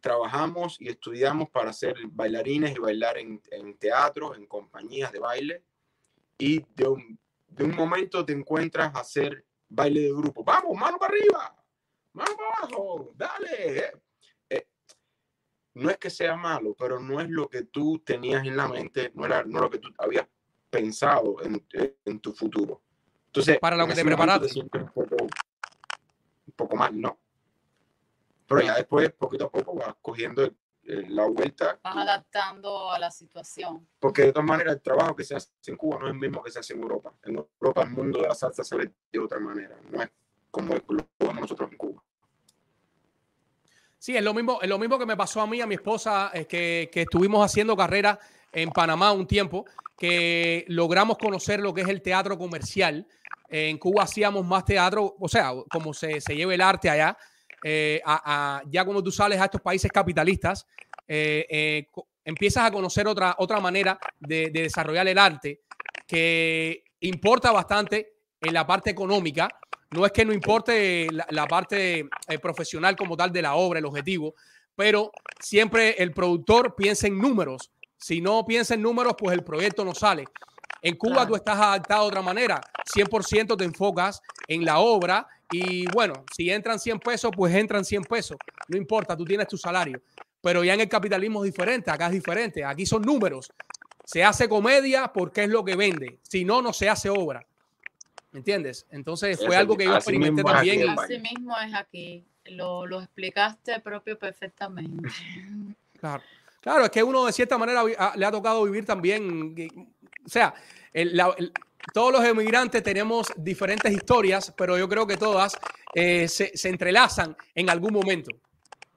trabajamos y estudiamos para ser bailarines y bailar en, en teatros, en compañías de baile, y de un, de un momento te encuentras a hacer baile de grupo. Vamos, mano para arriba, mano para abajo, dale. eh. Eh, no es que sea malo, pero no es lo que tú tenías en la mente, no era no lo que tú habías pensado en, en tu futuro. Entonces, Para lo que te preparaste. un poco, mal, ¿no? Pero ya después, poquito a poco, vas cogiendo eh, la vuelta, Vas adaptando a la situación. porque de todas maneras el trabajo que se hace en Cuba no es el mismo que se hace en Europa. En Europa el mundo de la salsa se ve de otra manera, no es como lo vemos nosotros en Cuba. Sí, es lo mismo, es lo mismo que me pasó a mí, a mi esposa, es que, que estuvimos haciendo carrera en Panamá un tiempo, que logramos conocer lo que es el teatro comercial. En Cuba hacíamos más teatro, o sea, como se, se lleva el arte allá. eh, a- ya cuando tú sales a estos países capitalistas, eh, eh, empiezas a conocer otra, otra manera de, de desarrollar el arte que importa bastante en la parte económica. No es que no importe la, la parte profesional como tal de la obra, el objetivo, pero siempre el productor piensa en números. Si no piensa en números, pues el proyecto no sale. En Cuba Claro. tú estás adaptado de otra manera. 100% te enfocas en la obra y bueno, si entran 100 pesos, pues entran 100 pesos. No importa, tú tienes tu salario. Pero ya en el capitalismo es diferente, acá es diferente. Aquí son números. Se hace comedia porque es lo que vende. Si no, no se hace obra. ¿Me entiendes? Entonces fue Así- algo que yo experimenté también. Así mismo es aquí. Lo, lo explicaste propio perfectamente. Claro. Claro, es que uno de cierta manera vi- a- le ha tocado vivir también, o sea, todos los emigrantes tenemos diferentes historias, pero yo creo que todas eh, se, entrelazan en algún momento.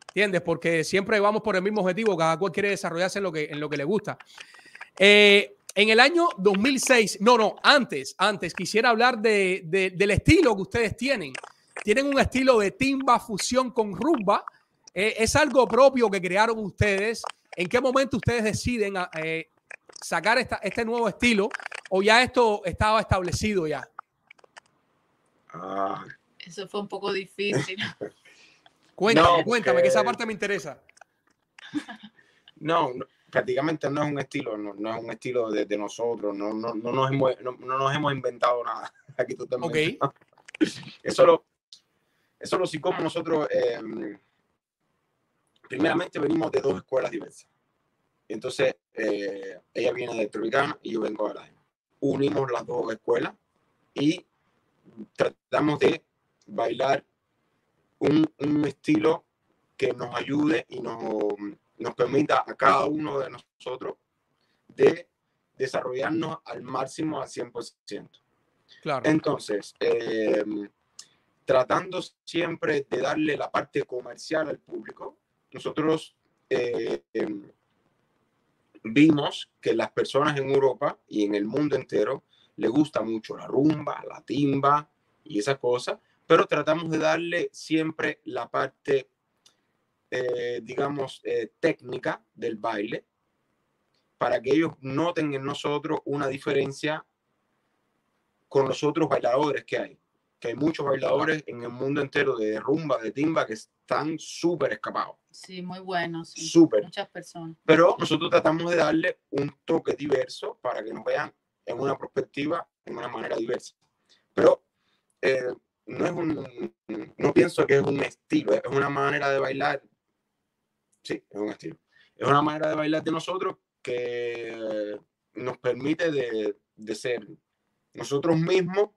¿Entiendes? Porque siempre vamos por el mismo objetivo, cada cual quiere desarrollarse en lo que, en lo que le gusta. Eh, en el año 2006, no, no, antes, antes, quisiera hablar de, de- del estilo que ustedes tienen. Tienen un estilo de timba fusión con rumba. Eh, ¿Es algo propio que crearon ustedes? ¿En qué momento ustedes deciden sacar esta- este nuevo estilo o ya esto estaba establecido ya? Ah, Eso fue un poco difícil. Cuéntame, No, cuéntame, que esa parte me interesa. no, no, prácticamente no es un estilo, no, no es un estilo de, de nosotros, no, no, no, nos hemos, no, no nos hemos inventado nada. Aquí totalmente. Ok. Eso lo, eso lo sí como nosotros, eh, primeramente venimos de dos escuelas diversas. Entonces, eh, ella viene de Tropicana y yo vengo de la Unimos las dos escuelas y tratamos de bailar un, un estilo que nos ayude y nos, nos permita a cada uno de nosotros de desarrollarnos al máximo al 100%. Claro. Entonces, eh, tratando siempre de darle la parte comercial al público, nosotros eh, em, vimos que las personas en Europa y en el mundo entero le gusta mucho la rumba, la timba y esas cosas, pero tratamos de darle siempre la parte, eh, digamos, eh, técnica del baile para que ellos noten en nosotros una diferencia con los otros bailadores que hay. Que hay muchos bailadores en el mundo entero de rumba, de timba, que están súper escapados. Sí, muy bueno. Sí. Súper. Muchas personas. Pero nosotros tratamos de darle un toque diverso para que nos vean en una perspectiva, en una manera diversa. Pero eh, no es un, no pienso que es un estilo, es una manera de bailar. Sí, es un estilo. Es una manera de bailar de nosotros que nos permite de, de ser nosotros mismos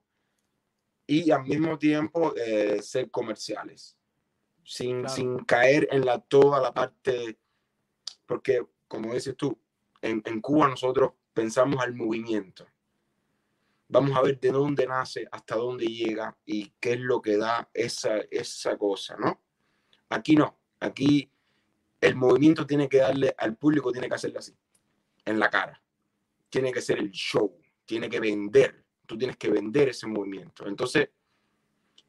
y al mismo tiempo eh, ser comerciales, sin, Claro. sin caer en la, toda la parte, porque como dices tú, en, en Cuba nosotros pensamos al movimiento. Vamos a ver de dónde nace, hasta dónde llega y qué es lo que da esa, esa cosa, ¿no? Aquí no, aquí el movimiento tiene que darle al público, tiene que hacerle así, en la cara. Tiene que ser el show, tiene que vender, tú tienes que vender ese movimiento. Entonces,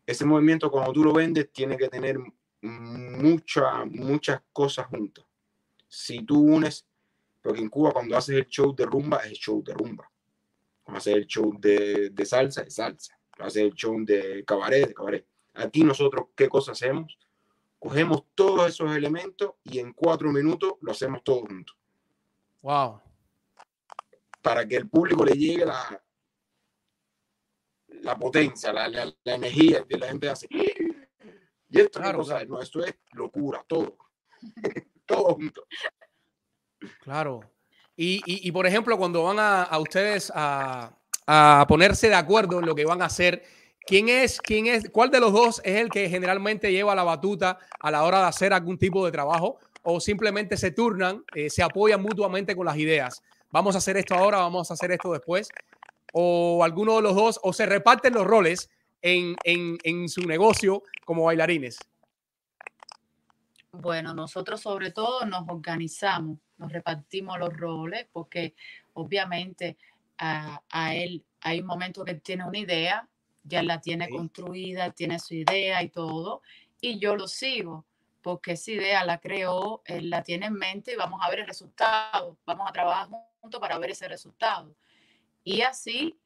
ese movimiento cuando tú lo vendes tiene que tener muchas, muchas cosas juntas. Si tú unes, porque en Cuba cuando haces el show de rumba, es el show de rumba. Cuando haces el show de, de salsa, es salsa. Cuando haces el show de cabaret, de cabaret. Aquí nosotros, ¿qué cosa hacemos? Cogemos todos esos elementos y en cuatro minutos lo hacemos todos juntos. Wow. Para que el público le llegue la, la potencia, la, la, la energía que la gente hace. Y esto, Claro, ¿qué cosa claro. No, esto es locura, todo. todo junto. Claro. Y, y- y, por ejemplo, cuando van a, a ustedes a, a ponerse de acuerdo en lo que van a hacer, ¿quién es, quién es, cuál de los dos es el que generalmente lleva la batuta a la hora de hacer algún tipo de trabajo? ¿O simplemente se turnan, eh, se apoyan mutuamente con las ideas? Vamos a hacer esto ahora, vamos a hacer esto después. O alguno de los dos, o se reparten los roles en, en- en su negocio como bailarines. Bueno, nosotros sobre todo nos organizamos, nos repartimos los roles, porque obviamente a, a él hay un momento que él tiene una idea, ya la tiene Sí. construida, tiene su idea y todo, y yo lo sigo, porque esa idea la creó, él la tiene en mente y vamos a ver el resultado, vamos a trabajar juntos para ver ese resultado. Y así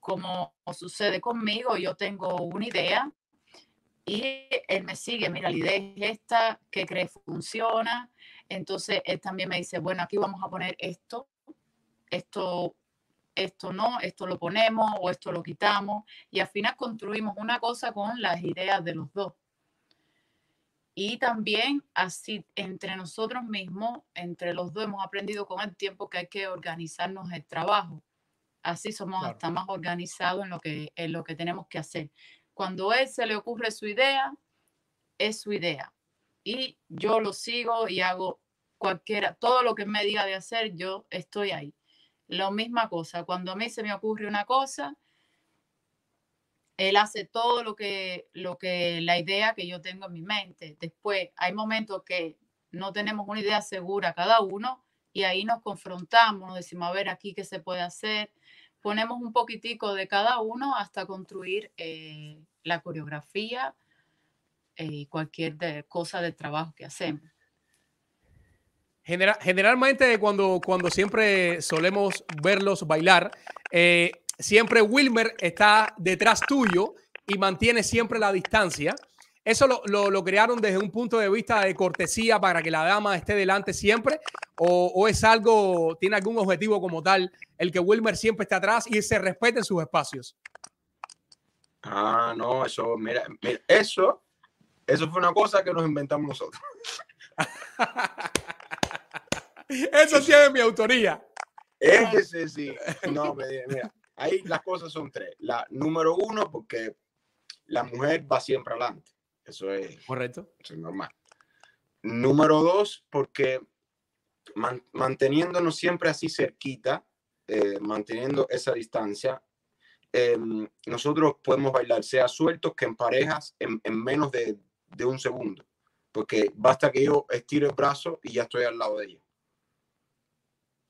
como sucede conmigo, yo tengo una idea y él me sigue, mira, la idea es esta, que crees funciona. Entonces él también me dice, bueno, aquí vamos a poner esto, esto, esto no, esto lo ponemos o esto lo quitamos. Y al final construimos una cosa con las ideas de los dos. Y también así entre nosotros mismos, entre los dos hemos aprendido con el tiempo que hay que organizarnos el trabajo. Así somos Claro. hasta más organizados en lo que, en lo que tenemos que hacer. Cuando a él se le ocurre su idea, es su idea. Y yo lo sigo y hago cualquiera, todo lo que me diga de hacer, yo estoy ahí. La misma cosa, cuando a mí se me ocurre una cosa, él hace todo lo que, lo que, la idea que yo tengo en mi mente. Después hay momentos que no tenemos una idea segura cada uno y ahí nos confrontamos, nos decimos, a ver, aquí qué se puede hacer. Ponemos un poquitico de cada uno hasta construir eh, la coreografía eh, y cualquier cosa del trabajo que hacemos. Genera- generalmente cuando, cuando siempre solemos verlos bailar, eh, siempre Wilmer está detrás tuyo y mantiene siempre la distancia. ¿Eso lo, lo- lo crearon desde un punto de vista de cortesía para que la dama esté delante siempre? ¿O, o es algo, tiene algún objetivo como tal, el que Wilmer siempre esté atrás y se respeten sus espacios? Ah, no, eso, mira, mira, eso, eso fue una cosa que nos inventamos nosotros. Eso tiene mi autoría. Ese sí. No, mira, ahí las cosas son tres. La número uno, porque la mujer va siempre adelante. Eso es, Correcto. eso es normal. Número dos, porque man- manteniéndonos siempre así cerquita, eh, manteniendo esa distancia, eh, nosotros podemos bailar, sea sueltos que en parejas, en, en menos de, de un segundo. Porque basta que yo estire el brazo y ya estoy al lado de ella.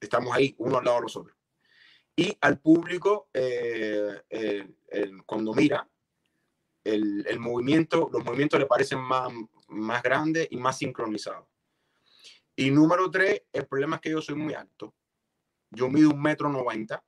Estamos ahí, uno al lado de los otros. Y al público, eh, el- cuando mira, el, el movimiento, los movimientos le parecen más, más grandes y más sincronizados. Y número tres, el problema es que yo soy muy alto. yo mido un metro noventa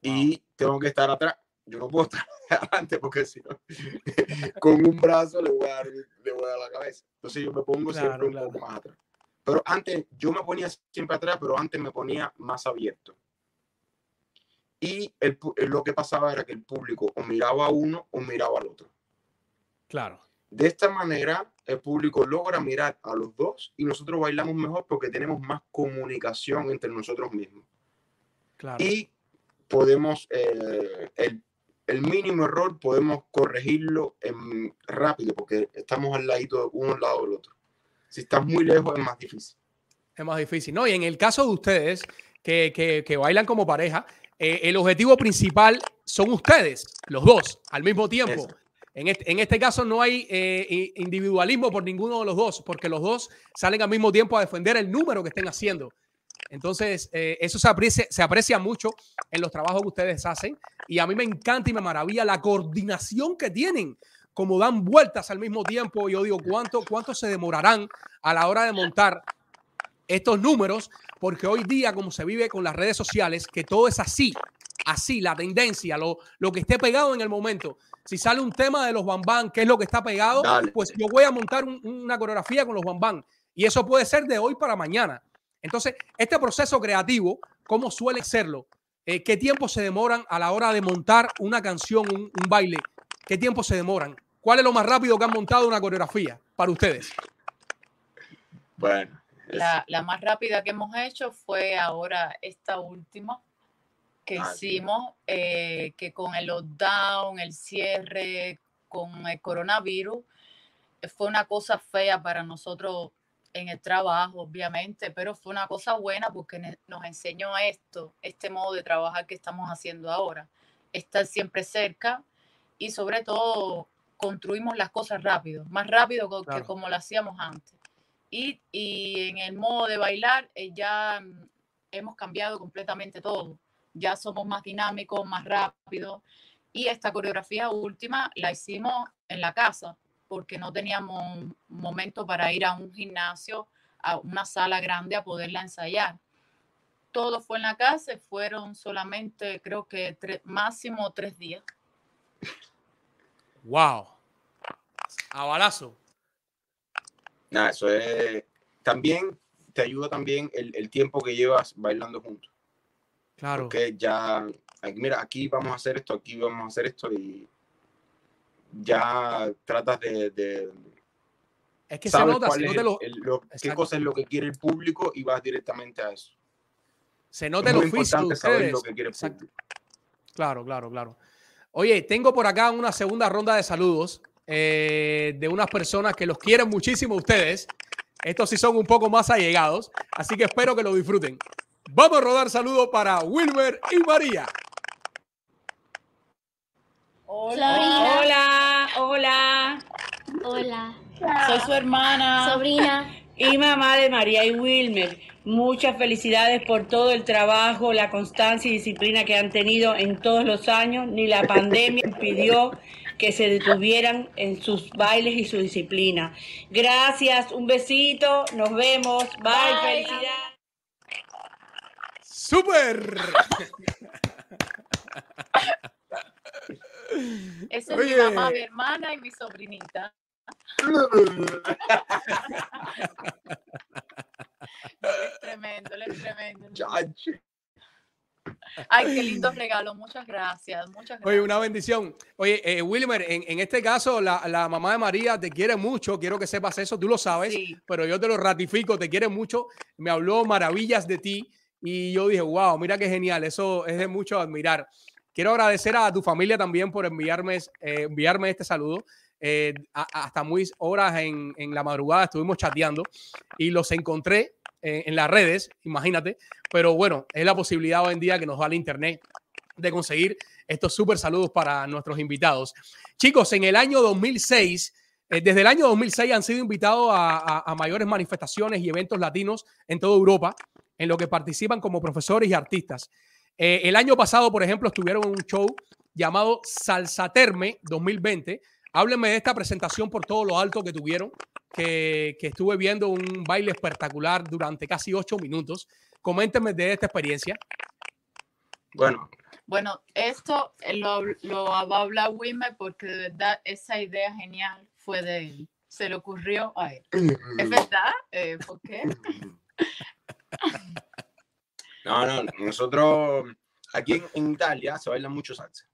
y tengo que estar atrás. Yo no puedo estar adelante porque si no, con un brazo le voy, a dar, le voy a dar la cabeza. Entonces yo me pongo Claro, siempre un claro. poco más atrás. Pero antes, yo me ponía siempre atrás, pero antes me ponía más abierto. Y el, pu- lo que pasaba era que el público o miraba a uno o miraba al otro. Claro. De esta manera, el público logra mirar a los dos y nosotros bailamos mejor porque tenemos más comunicación entre nosotros mismos. Claro. Y podemos, eh, el, el mínimo error podemos corregirlo en, rápido porque estamos al ladito, uno al lado del otro. Si estás muy lejos es más difícil. Es más difícil. No, y en el caso de ustedes que, que- que bailan como pareja, eh, el objetivo principal son ustedes, los dos, al mismo tiempo. En este, en este caso no hay eh, individualismo por ninguno de los dos, porque los dos salen al mismo tiempo a defender el número que estén haciendo. Entonces, eh, eso se aprecia, se aprecia mucho en los trabajos que ustedes hacen. Y a mí me encanta y me maravilla la coordinación que tienen, como dan vueltas al mismo tiempo. Yo digo, ¿cuánto, cuánto se demorarán a la hora de montar estos números? Porque hoy día, como se vive con las redes sociales, que todo es así, así, la tendencia, lo, lo que esté pegado en el momento. Si sale un tema de los bambán, que es lo que está pegado, Dale. pues yo voy a montar un- una coreografía con los bambán. Y eso puede ser de hoy para mañana. Entonces, este proceso creativo, ¿cómo suele serlo? Eh, ¿Qué tiempo se demoran a la hora de montar una canción, un, un baile? ¿Qué tiempo se demoran? ¿Cuál es lo más rápido que han montado una coreografía para ustedes? Bueno, La, la más rápida que hemos hecho fue ahora esta última que Ah, hicimos, eh, que con el lockdown, el cierre, con el coronavirus, eh, fue una cosa fea para nosotros en el trabajo, obviamente, pero fue una cosa buena porque nos enseñó esto, este modo de trabajar que estamos haciendo ahora, estar siempre cerca y sobre todo construimos las cosas rápido, más rápido que como lo hacíamos antes. Y, en el modo de bailar eh, ya mm, hemos cambiado completamente todo. Ya somos más dinámicos, más rápidos. Y esta coreografía última la hicimos en la casa porque no teníamos momento para ir a un gimnasio, a una sala grande a poderla ensayar. Todo fue en la casa y fueron solamente, creo que máximo tres días. ¡Wow! A. nada, eso es. También te ayuda también el, el tiempo que llevas bailando juntos. Claro. Porque ya, mira, aquí vamos a hacer esto, aquí vamos a hacer esto y ya tratas de, de Es que se sabes nota, cuál se nota, el- lo- el- lo- qué cosa es lo que quiere el público y vas directamente a eso. se nota Es el oficio de ustedes. lo que quiere el. Claro, claro, claro. Oye, tengo por acá una segunda ronda de saludos eh, de unas personas que los quieren muchísimo a ustedes. Estos sí son un poco más allegados, así que espero que lo disfruten. Vamos a rodar saludos para Wilmer y María. Hola, Hola, hola. Hola, soy su hermana. sobrina. Y mamá de María y Wilmer. Muchas felicidades por todo el trabajo, la constancia y disciplina que han tenido en todos los años. Ni la pandemia impidió que se detuvieran en sus bailes y su disciplina. Gracias, un besito, nos vemos. Bye, felicidades. ¡Súper! Esa es Oye. mi mamá, mi hermana y mi sobrinita. Es tremendo, es tremendo. Chacho. Ay, qué lindo regalo. Muchas gracias, muchas gracias. Oye, una bendición. Oye, eh, Wilmer, en, en este caso, la, la mamá de María te quiere mucho. Quiero que sepas eso, tú lo sabes, Sí. pero yo te lo ratifico, te quiere mucho. Me habló maravillas de ti y yo dije, wow, mira qué genial. Eso es de mucho admirar. Quiero agradecer a tu familia también por enviarme, eh, enviarme este saludo. Eh, a- hasta muy horas en, en la madrugada estuvimos chateando y los encontré en las redes, imagínate. Pero bueno, es la posibilidad hoy en día que nos da el internet de conseguir estos súper saludos para nuestros invitados. Chicos, en el año 2006, eh, desde el año 2006 han sido invitados a mayores manifestaciones y eventos latinos en toda Europa, en lo que participan como profesores y artistas. Eh, el año pasado, por ejemplo, estuvieron en un show llamado Salsaterme 2020. Háblenme de esta presentación por todo lo alto que tuvieron, que, que estuve viendo un baile espectacular durante casi ocho minutos Coméntenme de esta experiencia. Bueno, Bueno, esto eh, lo, lo va a hablar Wilmer porque de verdad esa idea genial fue de él. Se le ocurrió a él. ¿Es verdad? Eh, ¿Por qué? No, no, nosotros aquí en, en Italia se baila mucho salsa.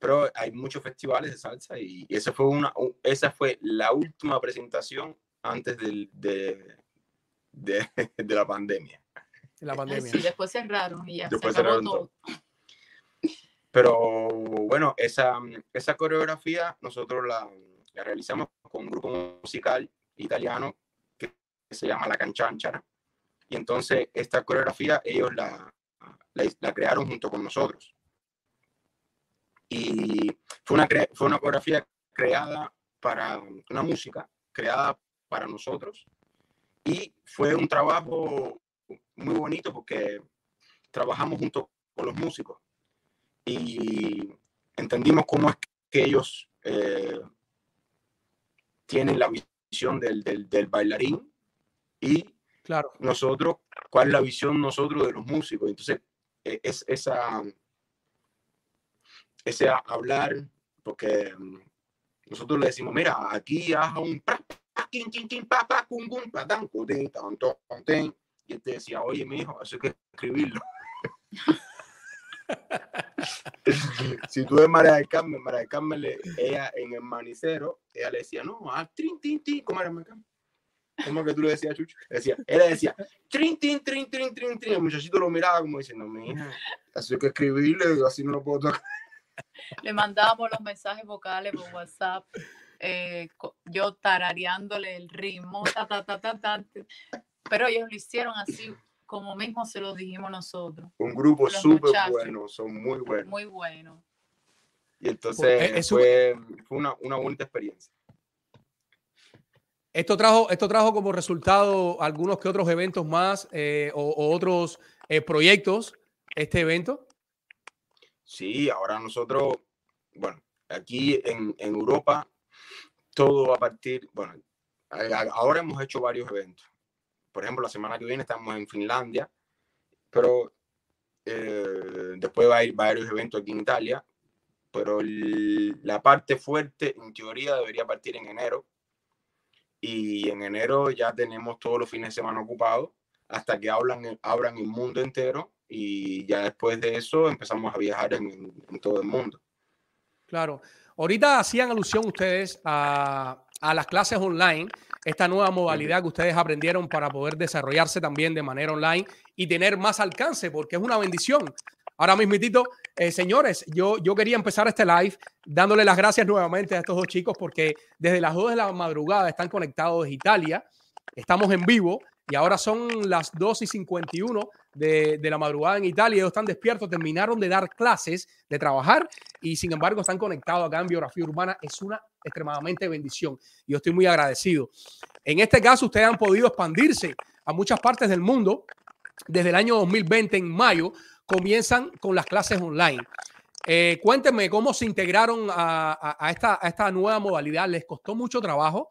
Pero hay muchos festivales de salsa y, y esa fue una esa fue la última presentación antes del, de, de, de la pandemia. de la pandemia. sí, después cerraron y ya Después se acabó cerraron todo. Pero bueno, esa, esa coreografía nosotros la, la realizamos con un grupo musical italiano que se llama La Canchanchara. Y entonces esta coreografía ellos la, la, la crearon junto con nosotros. Y fue una, fue una coreografía creada para una música, creada para nosotros. Y fue un trabajo muy bonito porque trabajamos junto con los músicos y entendimos cómo es que ellos eh, tienen la visión del, del, del bailarín y Claro. nosotros, cuál es la visión nosotros de los músicos. Entonces, eh, es esa, ese hablar, porque mm, nosotros le decimos, mira, aquí haz un y él te decía, oye, mi hijo, eso hay que escribirlo. si tú ves María del Carmen, María del Carmen, le- ella en el manicero, ella le decía, no, ah, trin, tin, tin, ¿cómo era Carmen? ¿Cómo que tú le decías, Chucho? Decía, él le decía, trin, tin, trin, trin, trin, trin. El muchachito lo miraba como diciendo, mija, eso hay que escribirle, así no lo puedo tocar. Le mandábamos los mensajes vocales por WhatsApp, eh, yo tarareándole el ritmo, ta, ta, ta, ta, ta, te- pero ellos lo hicieron así como mismo se lo dijimos nosotros. Un grupo súper bueno, son muy buenos. Muy bueno. Y entonces Es- es fue, fue una, una bonita experiencia. Esto trajo, esto trajo como resultado algunos que otros eventos más eh, o, o otros eh, proyectos, este evento. Sí, ahora nosotros, bueno, aquí en, en Europa, todo va a partir, bueno, ahora hemos hecho varios eventos. Por ejemplo, la semana que viene estamos en Finlandia, pero eh, después va a ir varios eventos aquí en Italia, pero la parte fuerte, en teoría, debería partir en enero. Y en enero ya tenemos todos los fines de semana ocupados hasta que hablan, abran el mundo entero y ya después de eso empezamos a viajar en, en todo el mundo. Claro. Ahorita hacían alusión ustedes a, a las clases online, esta nueva modalidad que ustedes aprendieron para poder desarrollarse también de manera online y tener más alcance, porque es una bendición. Ahora mismitito, eh, señores, yo, yo quería empezar este live dándole las gracias nuevamente a estos dos chicos porque desde las 2 de la madrugada están conectados de Italia, estamos en vivo y ahora son las 2 y 51 de, de la madrugada en Italia, ellos están despiertos, terminaron de dar clases, de trabajar y sin embargo están conectados acá en Biografía Urbana. Es una extremadamente bendición. Yo estoy muy agradecido. En este caso, ustedes han podido expandirse a muchas partes del mundo. Desde el año 2020, en mayo, comienzan con las clases online. Eh, cuéntenme cómo se integraron a, a- esta, a esta nueva modalidad. ¿Les costó mucho trabajo?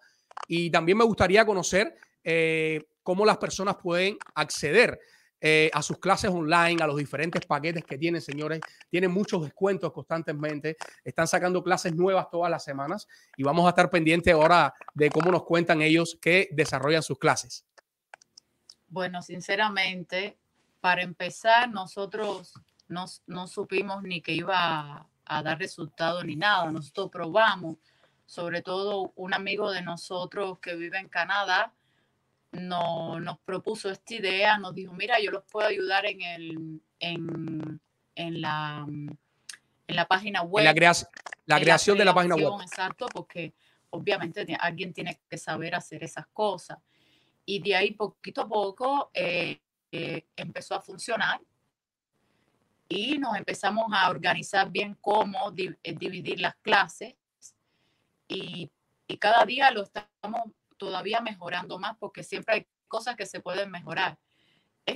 Y también me gustaría conocer eh, cómo las personas pueden acceder eh, a sus clases online, a los diferentes paquetes que tienen, señores. Tienen muchos descuentos constantemente. Están sacando clases nuevas todas las semanas y vamos a estar pendientes ahora de cómo nos cuentan ellos que desarrollan sus clases. Bueno, sinceramente, para empezar, nosotros no, supimos ni que iba a, a dar resultado ni nada. Nosotros probamos, sobre todo un amigo de nosotros que vive en Canadá, no, nos propuso esta idea, nos dijo, mira, yo los puedo ayudar en, el, en, en, la, en la página web. En la, crea- la creación de la página web. creación, Exacto, porque obviamente alguien tiene que saber hacer esas cosas. Y de ahí poquito a poco eh, eh, empezó a funcionar y nos empezamos a organizar bien cómo di- eh, dividir las clases y, y cada día lo estamos todavía mejorando más porque siempre hay cosas que se pueden mejorar.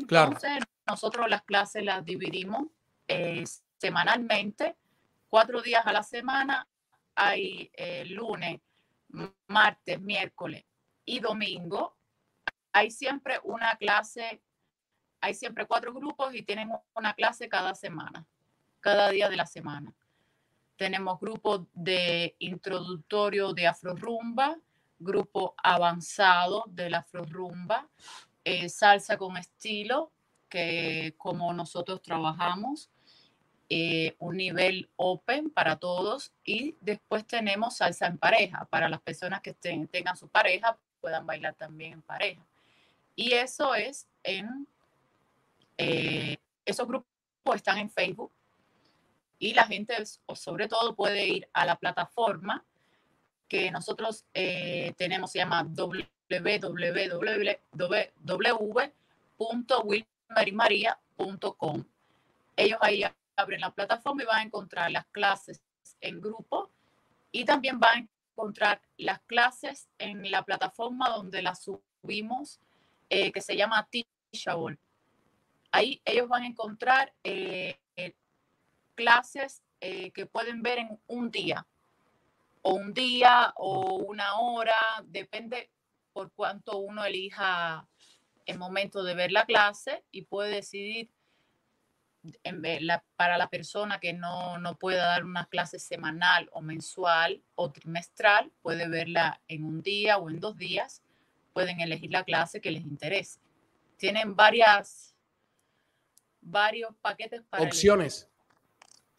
Claro. Entonces, nosotros las clases las dividimos eh, semanalmente, cuatro días a la semana. Hay eh, lunes, martes, miércoles y domingo. Hay siempre una clase hay siempre cuatro grupos y tienen una clase cada semana, cada día de la semana. Tenemos grupos de introductorio de afrorumba, grupo avanzado de la afrorumba, eh, salsa con estilo, que como nosotros trabajamos, eh, un nivel open para todos y después tenemos salsa en pareja para las personas que estén, tengan su pareja puedan bailar también en pareja. Y eso es en eh, esos grupos están en Facebook y la gente sobre todo puede ir a la plataforma que nosotros eh, tenemos se llama www.wilmerimaria.com ellos ahí abren la plataforma y van a encontrar las clases en grupo y también van a encontrar las clases en la plataforma donde las subimos, eh, que se llama Teachable. Ahí ellos van a encontrar eh, clases que pueden ver en un día, o un día, o una hora, depende por cuánto uno elija el momento de ver la clase y puede decidir para la persona que no, no pueda dar una clase semanal o mensual o trimestral, puede verla en un día o en dos días, pueden elegir la clase que les interese. Tienen varias, varios paquetes para opciones.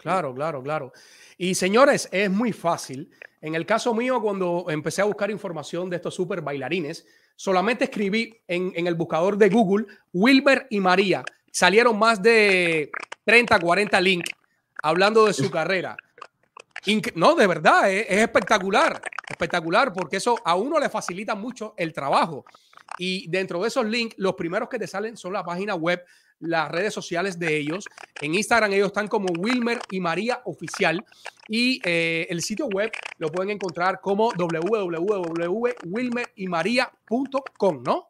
Claro, claro, claro. Y señores, es muy fácil. En el caso mío, cuando empecé a buscar información de estos super bailarines, solamente escribí en, en el buscador de Google Wilber y María salieron más de 30, 40 links hablando de su carrera. no, de verdad, es, espectacular, espectacular, porque eso a uno le facilita mucho el trabajo. Y dentro de esos links, los primeros que te salen son la página web, las redes sociales de ellos. En Instagram ellos están como Wilmer y María Oficial. Y eh, el sitio web lo pueden encontrar como www.wilmerymaria.com, ¿no?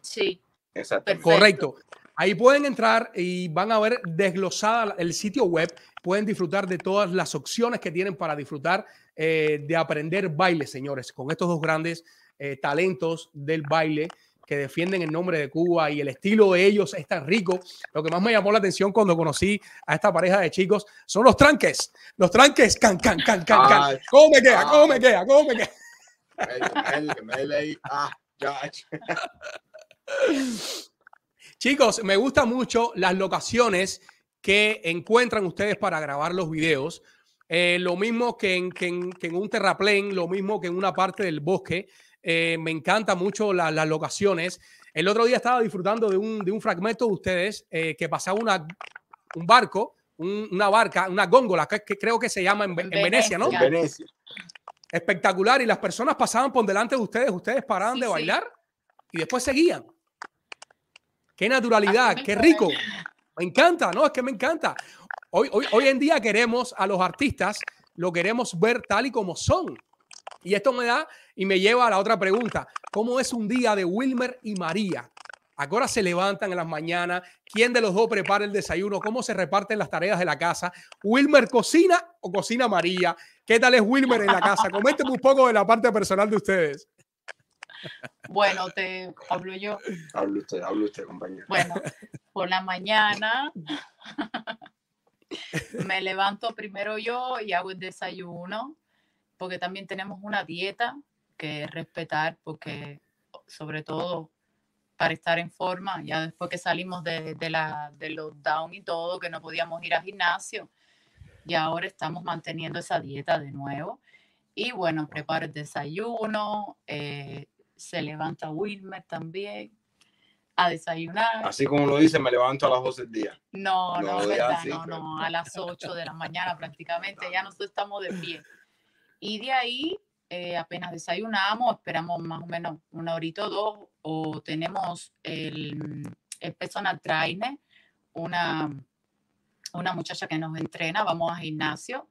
Sí. Exacto. Correcto. Ahí pueden entrar y van a ver desglosada el sitio web. Pueden disfrutar de todas las opciones que tienen para disfrutar eh, de aprender baile, señores, con estos dos grandes eh, talentos del baile que defienden el nombre de Cuba y el estilo de ellos es tan rico. Lo que más me llamó la atención cuando conocí a esta pareja de chicos son los tranques. Los tranques, can, can, can, can, can. ¿Cómo me queda? ¿Cómo me queda? ¿Cómo me queda? Ah, Chicos, me gustan mucho las locaciones que encuentran ustedes para grabar los videos. Eh, lo mismo que en, que, en, un terraplén, lo mismo que en una parte del bosque. Eh, me encantan mucho las locaciones. El otro día estaba disfrutando de un, de un fragmento de ustedes eh, que pasaba una, un barco, una barca, una góndola, que, creo que se llama en, Venecia, ¿no? En Venecia. Espectacular. Y las personas pasaban por delante de ustedes, ustedes paraban de bailar y después seguían. Qué naturalidad, qué rico. Me encanta, no, es que me encanta. Hoy, hoy, hoy en día queremos a los artistas, lo queremos ver tal y como son. Y esto me da y me lleva a la otra pregunta. ¿Cómo es un día de Wilmer y María? Ahora se levantan en las mañanas. ¿Quién de los dos prepara el desayuno? ¿Cómo se reparten las tareas de la casa? ¿Wilmer cocina o cocina María? ¿Qué tal es Wilmer en la casa? Coménteme un poco de la parte personal de ustedes. Bueno, te hablo yo. Hablo usted, hablo usted, compañero. Bueno, por la mañana me levanto primero yo y hago el desayuno, porque también tenemos una dieta que respetar, porque sobre todo para estar en forma, ya después que salimos de, de, la, de lockdown y todo, que no podíamos ir al gimnasio, y ahora estamos manteniendo esa dieta de nuevo. Y bueno, preparo el desayuno, eh, se levanta Wilmer también a desayunar. Así como lo dice, me levanto a las 12 del día. No, no, no verdad, no, no, a las 8 de la mañana prácticamente, ya nosotros estamos de pie. Y de ahí, eh, apenas desayunamos, esperamos más o menos una horita o dos, o tenemos el, el personal trainer, una, una muchacha que nos entrena, vamos a gimnasio,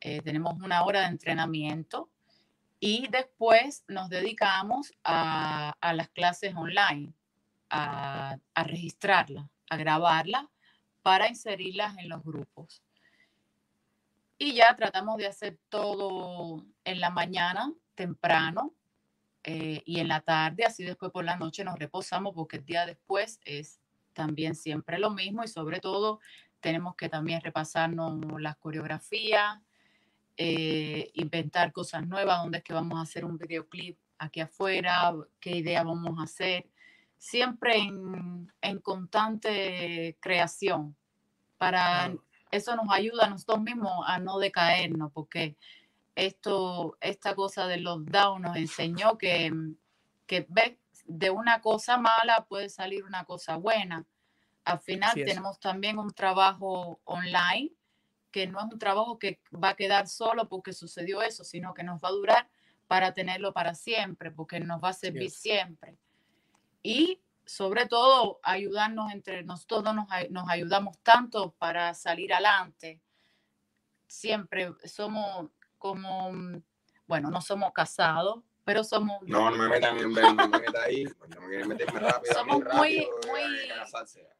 eh, tenemos una hora de entrenamiento y después nos dedicamos a, las clases online, a, a registrarlas, a grabarlas para inserirlas en los grupos. Y ya tratamos de hacer todo en la mañana, temprano, eh, y en la tarde, así después por la noche nos reposamos porque el día después es también siempre lo mismo y sobre todo tenemos que también repasarnos las coreografías, eh, inventar cosas nuevas, dónde es que vamos a hacer un videoclip aquí afuera, qué idea vamos a hacer, siempre en, en constante creación. Para eso nos ayuda a nosotros mismos a no decaernos, porque esto, esta cosa del lockdown nos enseñó que, que de una cosa mala puede salir una cosa buena. Al final tenemos también un trabajo online que no es un trabajo que va a quedar solo porque sucedió eso, sino que nos va a durar para tenerlo para siempre, porque nos va a servir siempre. Y sobre todo, ayudarnos entre nosotros, nos, nos ayudamos tanto para salir adelante. Siempre somos como, mm, bueno, no somos casados, pero somos No, no me metan en no me metan ahí. No me quieren meterme rápido. Somos muy- rápido, muy-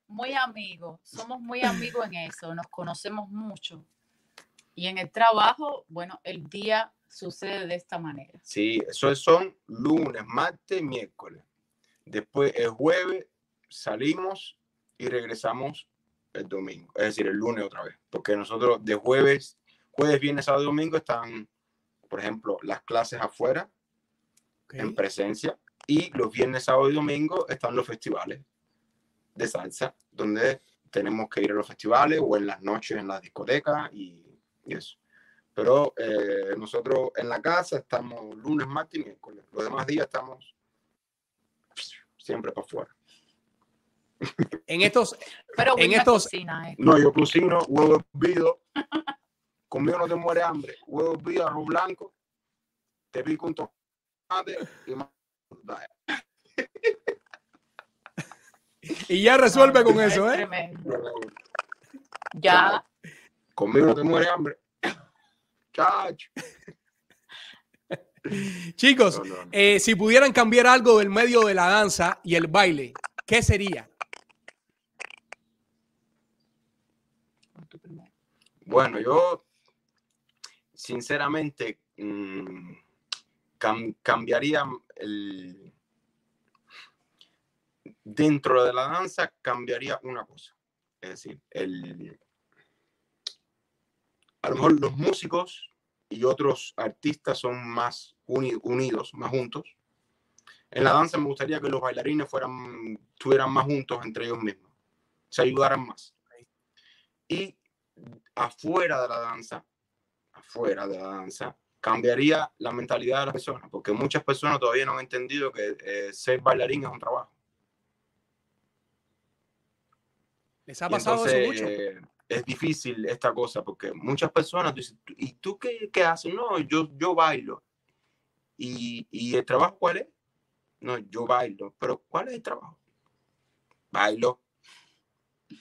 muy amigos, somos muy amigos en eso, nos conocemos mucho. Y en el trabajo, bueno, el día sucede de esta manera. Sí, eso son lunes, martes, miércoles. Después el jueves salimos y regresamos el domingo, es decir, el lunes otra vez. Porque nosotros de jueves, jueves, viernes, sábado y domingo están, por ejemplo, las clases afuera en presencia y los viernes, sábado y domingo están los festivales de salsa, donde tenemos que ir a los festivales o en las noches en las discotecas y, y eso. Pero eh, nosotros en la casa estamos lunes, martes y miércoles. Los demás días estamos siempre para afuera. En estos, Pero en estos, cocina, ¿eh? No, yo cocino huevo hervido. Conmigo no te muere hambre. Huevo hervido, arroz blanco. Te pico un tomate y más. y ya resuelve con Es eso, ¿eh? tremendo. Ya, Conmigo no te muere hambre. Chacho. Chicos, No, no, no. eh, si pudieran cambiar algo del medio de la danza y el baile, ¿qué sería? Bueno, yo sinceramente mm, cam- cambiaría el dentro de la danza cambiaría una cosa. Es decir, el a lo mejor los músicos y otros artistas son más uni- unidos, más juntos. En la danza me gustaría que los bailarines fueran, estuvieran más juntos entre ellos mismos, se ayudaran más. Y afuera de la danza, afuera de la danza, cambiaría la mentalidad de las personas, porque muchas personas todavía no han entendido que eh, ser bailarín es un trabajo. ¿Les ha pasado entonces, eso mucho? eh, es difícil esta cosa, porque muchas personas dicen, ¿y tú qué, qué haces? No, yo, yo bailo. ¿Y, ¿Y el trabajo cuál es? No, yo bailo. Pero ¿cuál es el trabajo? Bailo.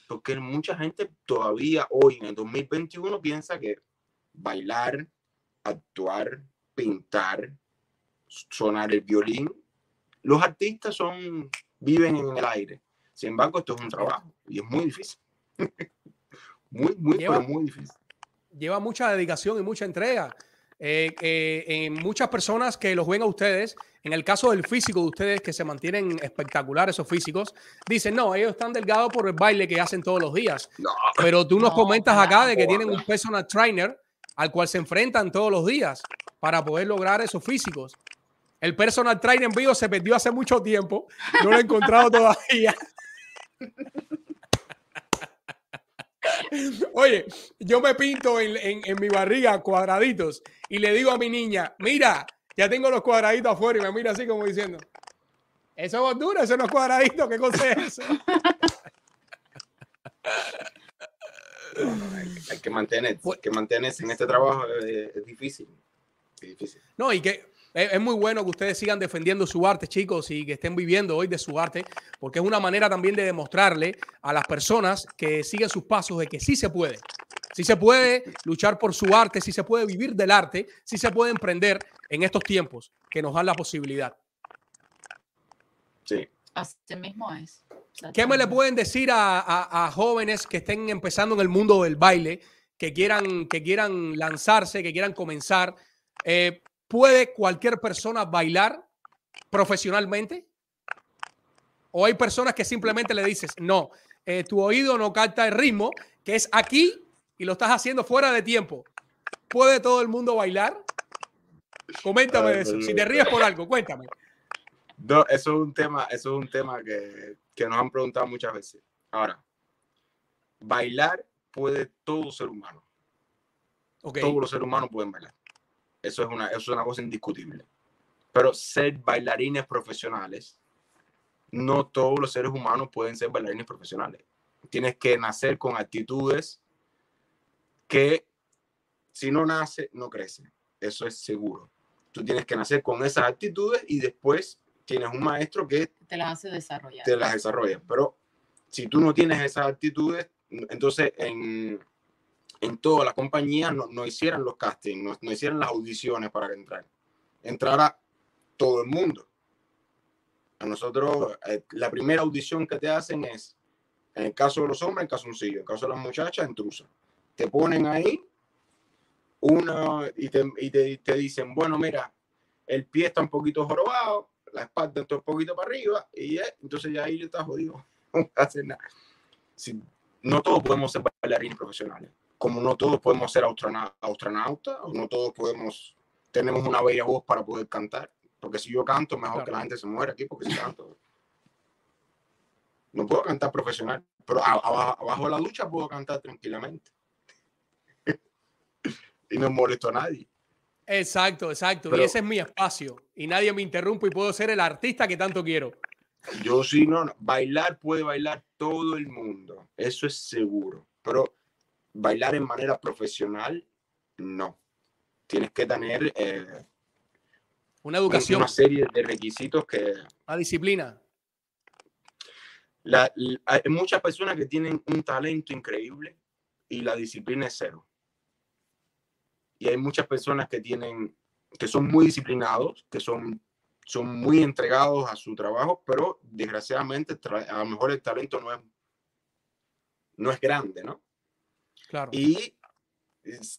Porque mucha gente todavía hoy, en el 2021, piensa que bailar, actuar, pintar, sonar el violín, los artistas son, viven en el aire. Sin embargo, esto es un trabajo y es muy difícil. muy, muy, Lleva- pero muy difícil. lleva mucha dedicación y mucha entrega. Eh, eh, en muchas personas que los ven a ustedes, en el caso del físico de ustedes, que se mantienen espectaculares esos físicos, dicen, no, ellos están delgados por el baile que hacen todos los días. No, Pero tú nos No, comentas acá de que tienen un personal trainer al cual se enfrentan todos los días para poder lograr esos físicos. El personal trainer en vivo se perdió hace mucho tiempo, no lo he encontrado todavía. Oye, yo me pinto en, en- en mi barriga cuadraditos y le digo a mi niña, mira, ya tengo los cuadraditos afuera y me mira así como diciendo, eso es gordura, eso no es cuadradito, ¿qué cosa es eso? hay, hay que mantenerse, Pues- hay que mantenerse en este trabajo, eh, es difícil. Es difícil. No, y que es, es muy bueno que ustedes sigan defendiendo su arte, chicos, y que estén viviendo hoy de su arte, porque es una manera también de demostrarle a las personas que siguen sus pasos de que sí se puede. Sí se puede luchar por su arte, sí se puede vivir del arte, sí se puede emprender en estos tiempos que nos dan la posibilidad. Sí. así mismo es. ¿Qué me le pueden decir a, a- a jóvenes que estén empezando en el mundo del baile, que quieran, que quieran lanzarse, que quieran comenzar? Eh, ¿Puede cualquier persona bailar profesionalmente? ¿O hay personas que simplemente le dices, no, eh, tu oído no capta el ritmo, que es aquí y lo estás haciendo fuera de tiempo. ¿Puede todo el mundo bailar? Coméntame Ay, eso. Si te ríes por algo, cuéntame. No, eso es un tema, eso es un tema que, que nos han preguntado muchas veces. Ahora, bailar puede todo ser humano. Todos los seres humanos pueden bailar. Eso es una, eso es una cosa indiscutible. Pero ser bailarines profesionales, no todos los seres humanos pueden ser bailarines profesionales. Tienes que nacer con actitudes que si no nace, no crece. Eso es seguro. Tú tienes que nacer con esas actitudes y después tienes un maestro que Te las hace desarrollar. te las desarrolla. Pero si tú no tienes esas actitudes, entonces en, en todas las compañías no, no hicieran los castings, no, no hicieran las audiciones para entrar. Entrara todo el mundo. A nosotros, eh, la primera audición que te hacen es, en el caso de los hombres, en calzoncillo, en el caso de las muchachas, intrusa. Te ponen ahí una y te, y te, te dicen, bueno, mira, el pie está un poquito jorobado, la espalda está un poquito para arriba, y eh, entonces ya ahí yo estás jodido. No hacer nada. Si- no todos podemos ser bailarines profesionales, como no todos podemos ser astrona- astronautas, o no todos podemos, tenemos una bella voz para poder cantar, porque si yo canto, mejor que la gente se muera aquí, porque si canto. No puedo cantar profesional, pero abajo de la ducha puedo cantar tranquilamente. y no molesto a nadie. Exacto, exacto. Pero- y ese es mi espacio. Y nadie me interrumpe y puedo ser el artista que tanto quiero. Yo sí, no, no. Bailar puede bailar todo el mundo, eso es seguro. Pero bailar en manera profesional, no. Tienes que tener eh, Una educación, una serie de requisitos que una disciplina. la- la- hay muchas personas que tienen un talento increíble y la disciplina es cero. Y hay muchas personas que tienen, que son muy disciplinados, que son, son muy entregados a su trabajo, pero desgraciadamente a lo mejor el talento no es, no es grande, ¿no? Claro. Y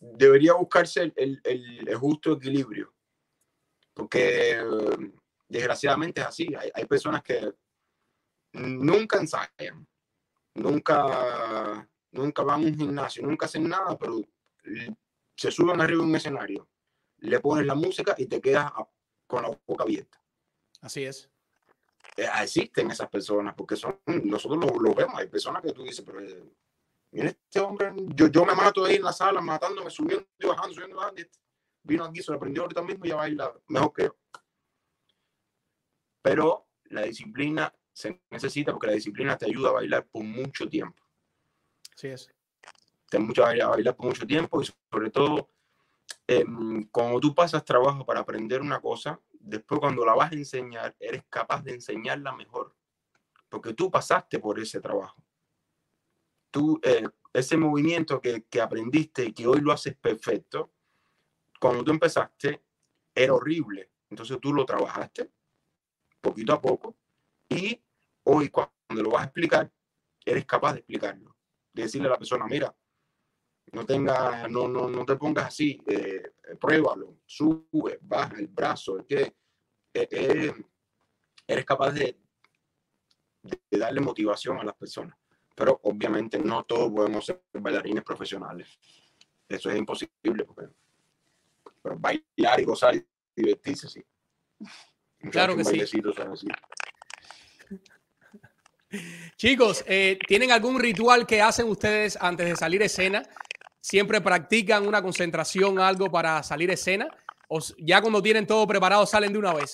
debería buscarse el, el- justo equilibrio, porque eh, desgraciadamente es así. Hay, hay personas que nunca ensayan, nunca, nunca van a un gimnasio, nunca hacen nada, pero se suben arriba de un escenario, le pones la música y te quedas con la boca abierta. Así es. Eh, existen esas personas, porque son, nosotros lo, lo vemos, hay personas que tú dices, pero eh, mira este hombre, yo, yo me mato ahí en la sala, matándome, subiendo y bajando, subiendo y bajando, este vino aquí, se lo aprendió ahorita mismo y ya baila mejor que yo. Pero la disciplina se necesita porque la disciplina te ayuda a bailar por mucho tiempo. Así es. Te mucho a bailar, a por mucho tiempo y sobre todo em, cuando tú pasas trabajo para aprender una cosa, después cuando la vas a enseñar, eres capaz de enseñarla mejor, porque tú pasaste por ese trabajo. Tú, eh, ese movimiento que, que aprendiste y que hoy lo haces perfecto, cuando tú empezaste, era horrible. Entonces tú lo trabajaste poquito a poco y hoy cuando lo vas a explicar, eres capaz de explicarlo. De decirle a la persona, mira, no tenga, no, no, no te pongas así, eh, pruébalo, sube, baja el brazo, es que eh, eh, eres capaz de, de darle motivación a las personas. Pero obviamente no todos podemos ser bailarines profesionales. Eso es imposible. Porque, pero bailar y gozar y divertirse, sí. Claro que sí. Chicos, eh, ¿tienen algún ritual que hacen ustedes antes de salir a escena? ¿Siempre practican una concentración, algo para salir a escena? ¿O ya cuando tienen todo preparado salen de una vez?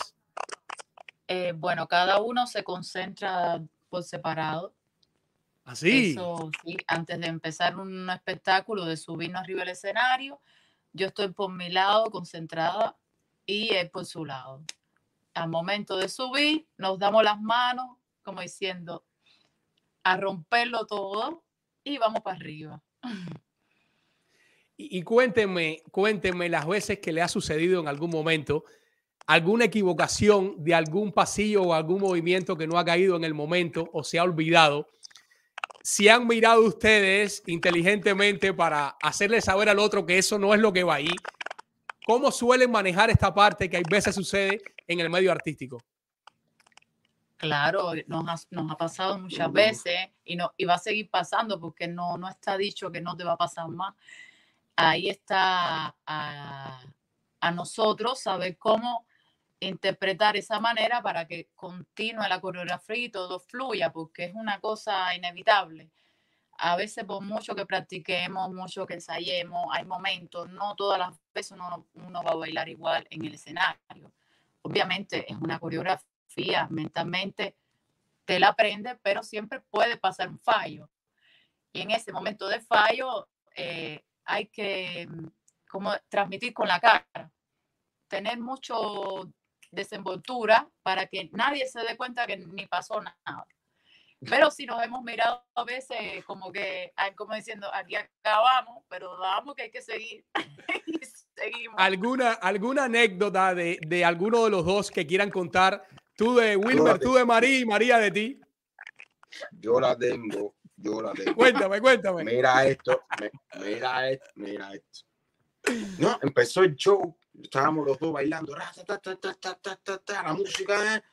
Eh, bueno, cada uno se concentra por separado. Así. Eso sí, antes de empezar un espectáculo, de subirnos arriba del escenario, yo estoy por mi lado concentrada y él por su lado. Al momento de subir, nos damos las manos, como diciendo, a romperlo todo y vamos para arriba. Y, y cuéntenme, cuéntenme las veces que le ha sucedido en algún momento alguna equivocación de algún pasillo o algún movimiento que no ha caído en el momento o se ha olvidado. Si han mirado ustedes inteligentemente para hacerle saber al otro que eso no es lo que va ahí, ¿cómo suelen manejar esta parte que hay veces sucede en el medio artístico? Claro, nos ha, nos ha pasado muchas veces y, no, y va a seguir pasando porque no, no está dicho que no te va a pasar más. Ahí está a, a nosotros saber cómo interpretar esa manera para que continúe la coreografía y todo fluya, porque es una cosa inevitable. A veces por mucho que practiquemos, mucho que ensayemos, hay momentos, no todas las veces uno, va a bailar igual en el escenario. Obviamente es una coreografía, mentalmente te la aprende, pero siempre puede pasar un fallo. Y en ese momento de fallo eh, hay que mm, como transmitir con la cara, tener mucho desenvoltura para que nadie se dé cuenta que ni pasó nada. Pero si nos hemos mirado a veces como que, como diciendo, aquí acabamos, pero vamos que hay que seguir. y seguimos. ¿Alguna, ¿Alguna anécdota de, de alguno de los dos que quieran contar? Tú de Wilmer, tú de María y María de ti. Yo la tengo, yo la tengo. Cuéntame, cuéntame. Mira esto, mira esto, mira esto. No, empezó el show, estábamos los dos bailando, la música, ¿eh?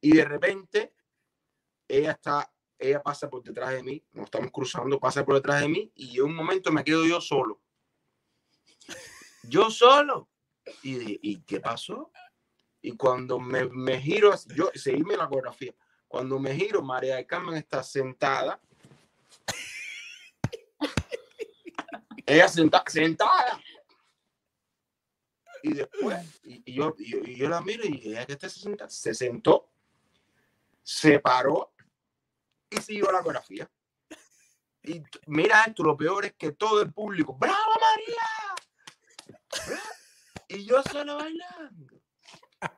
y de repente ella está, ella pasa por detrás de mí, nos estamos cruzando, pasa por detrás de mí, y en un momento me quedo yo solo. Yo solo. ¿Y, y qué pasó? Y cuando me, me giro, yo seguíme la coreografía. Cuando me giro, María de Carmen está sentada. Ella senta, sentada y después, y, yo, y, yo la miro y ella que se, senta, se sentó, se paró y siguió la coreografía. Y mira esto, lo peor es que todo el público, ¡Bravo María! Y yo solo bailando.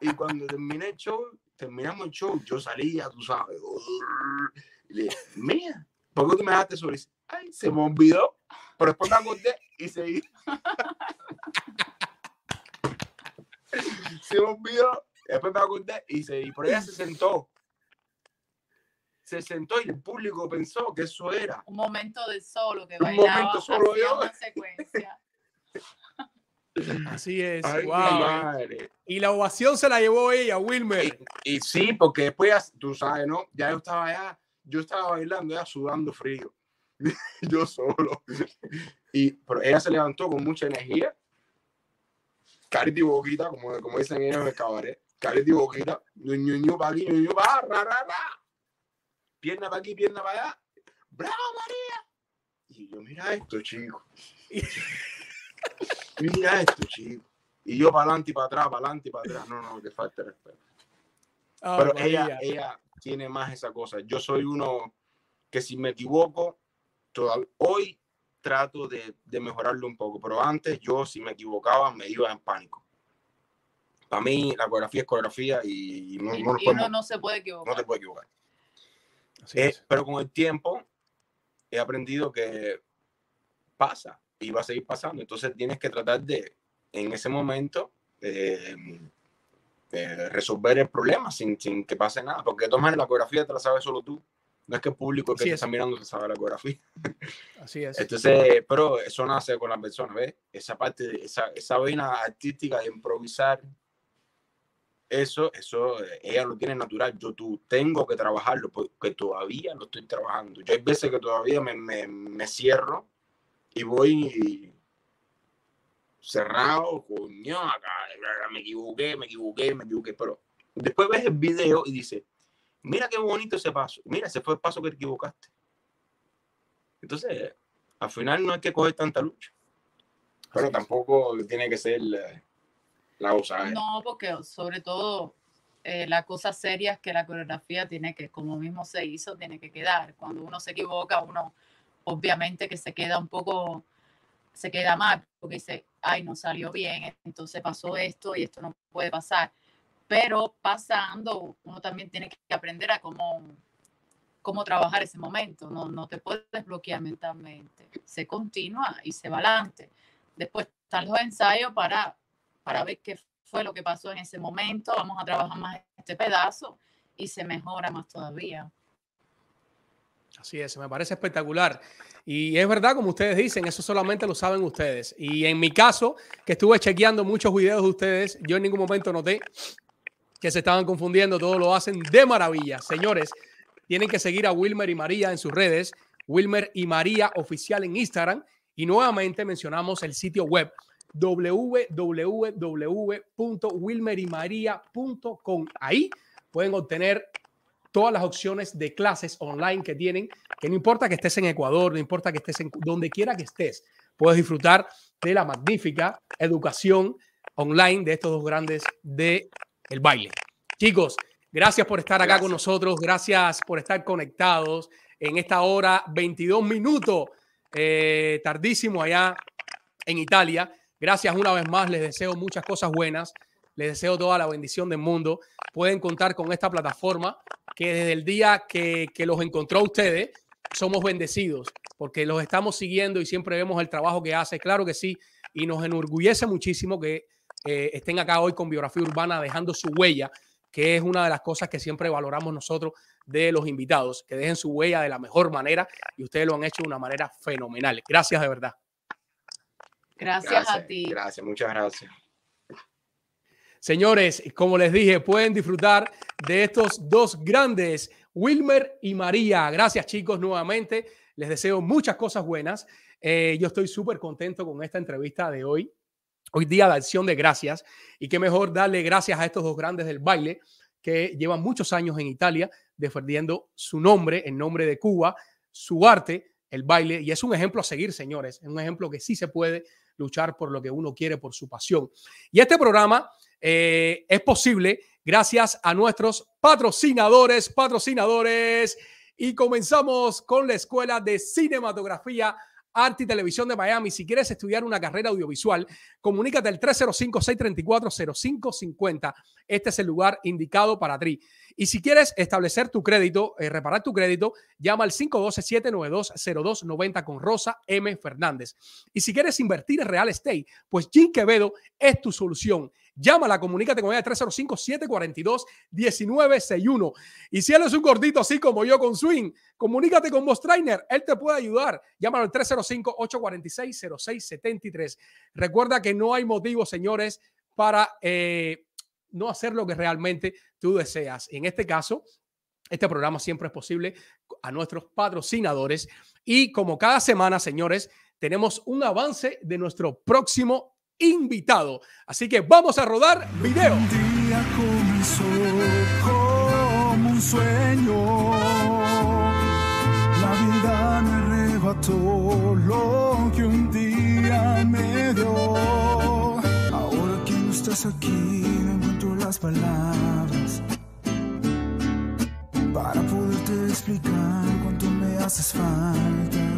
Y cuando terminé el show, terminamos el show, yo salía, tú sabes, y le dije, mía, ¿por qué tú me dejaste solo? Ay, se me olvidó, pero después me acordé y seguí. Se me olvidó. Después me acordé y, se, y por ella se sentó. Se sentó y el público pensó que eso era. Un momento de solo que Un momento solo yo. secuencia. Así es. Ay, wow. madre. Y la ovación se la llevó ella, Wilmer. Y, y sí, porque después, tú sabes, ¿no? Ya yo estaba allá, yo estaba bailando, ya sudando frío. yo solo. Y, pero ella se levantó con mucha energía carita y boquita, como, como dicen ellos en el cabaret. Carita y boquita, ñu, para aquí, ñu, para ra, ra, ra. Pierna para aquí, pierna para allá. ¡Bravo, María! Y yo, mira esto, chico. mira esto, chico. Y yo para adelante y para atrás, para adelante y para atrás. No, no, que falta respeto. Oh, Pero María. ella, ella tiene más esa cosa. Yo soy uno que si me equivoco, hoy trato de, de, mejorarlo un poco, pero antes yo si me equivocaba me iba en pánico. Para mí la coreografía es coreografía y no, Y, no, y podemos- no se puede equivocar. no te puedes equivocar. Así Eh, pero con el tiempo he aprendido que pasa y va a seguir pasando. Entonces tienes que tratar de, en ese momento, eh, eh, resolver el problema sin, sin que pase nada. Porque de todas maneras la coreografía te la sabes solo tú. No es que el público que te está mirando se sabe la coreografía. Así es. Entonces, pero eso nace con la persona, ¿ves? Esa parte, esa, esa vena artística de improvisar, eso, eso, ella lo tiene natural. Yo tú tengo que trabajarlo porque todavía lo estoy trabajando. Yo hay veces que todavía me, me, me cierro y voy cerrado, coño, acá, me equivoqué, me equivoqué, me equivoqué, pero después ves el video y dices, mira qué bonito ese paso, mira, ese fue el paso que te equivocaste. Entonces, al final no hay que coger tanta lucha. Pero tampoco tiene que ser la, la osadera. No, porque sobre todo eh, la cosa seria es que la coreografía tiene que, como mismo se hizo, tiene que quedar. Cuando uno se equivoca, uno obviamente que se queda un poco, se queda mal, porque dice, ay, no salió bien, entonces pasó esto y esto no puede pasar. Pero pasando, uno también tiene que aprender a cómo, cómo trabajar ese momento. No, no te puedes bloquear mentalmente. Se continúa y se va adelante. Después están los ensayos para, para ver qué fue lo que pasó en ese momento. Vamos a trabajar más este pedazo y se mejora más todavía. Así es, me parece espectacular. Y es verdad, como ustedes dicen, eso solamente lo saben ustedes. Y en mi caso, que estuve chequeando muchos videos de ustedes, yo en ningún momento noté que se estaban confundiendo, todo lo hacen de maravilla. Señores, tienen que seguir a Wilmer y María en sus redes, Wilmer y María oficial en Instagram. Y nuevamente mencionamos el sitio web www.wilmerimaria.com. Ahí pueden obtener todas las opciones de clases online que tienen, que no importa que estés en Ecuador, no importa que estés en donde quiera que estés, puedes disfrutar de la magnífica educación online de estos dos grandes de el baile. Chicos, gracias por estar acá con nosotros, gracias por estar conectados en esta hora 22 minutos, eh, tardísimo allá en Italia. Gracias una vez más, les deseo muchas cosas buenas, les deseo toda la bendición del mundo. Pueden contar con esta plataforma que desde el día que, que los encontró a ustedes, somos bendecidos porque los estamos siguiendo y siempre vemos el trabajo que hace, claro que sí, y nos enorgullece muchísimo que eh, estén acá hoy con biografía urbana dejando su huella, que es una de las cosas que siempre valoramos nosotros de los invitados, que dejen su huella de la mejor manera y ustedes lo han hecho de una manera fenomenal. Gracias de verdad. Gracias, a ti. Gracias, muchas gracias. Señores, como les dije, pueden disfrutar de estos dos grandes, Wilmer y María. Gracias chicos nuevamente. Les deseo muchas cosas buenas. Eh, yo estoy súper contento con esta entrevista de hoy. Hoy día de acción de gracias. Y qué mejor darle gracias a estos dos grandes del baile que llevan muchos años en Italia defendiendo su nombre, en nombre de Cuba, su arte, el baile. Y es un ejemplo a seguir, señores. Es un ejemplo que sí se puede luchar por lo que uno quiere, por su pasión. Y este programa eh, es posible gracias a nuestros patrocinadores, patrocinadores. Y comenzamos con la Escuela de Cinematografía Arte y Televisión de Miami. Si quieres estudiar una carrera audiovisual, comunícate al 305-634-0550. Este es el lugar indicado para ti. Y si quieres establecer tu crédito, eh, reparar tu crédito, llama al 512-792-0290 con Rosa M. Fernández. Y si quieres invertir en real estate, pues Jim Quevedo es tu solución. Llámala, comunícate con ella 305-742-1961. Y si él es un gordito así como yo con Swing, comunícate con Boss Trainer. Él te puede ayudar. Llámalo al 305-846-0673. Recuerda que no hay motivo, señores, para eh, no hacer lo que realmente tú deseas. En este caso, este programa siempre es posible a nuestros patrocinadores. Y como cada semana, señores, tenemos un avance de nuestro próximo invitado. Así que vamos a rodar video. Un día comenzó como un sueño. La vida me arrebató lo que un día me dio. Ahora que no estás aquí, no encuentro las palabras para poderte explicar cuánto me haces falta.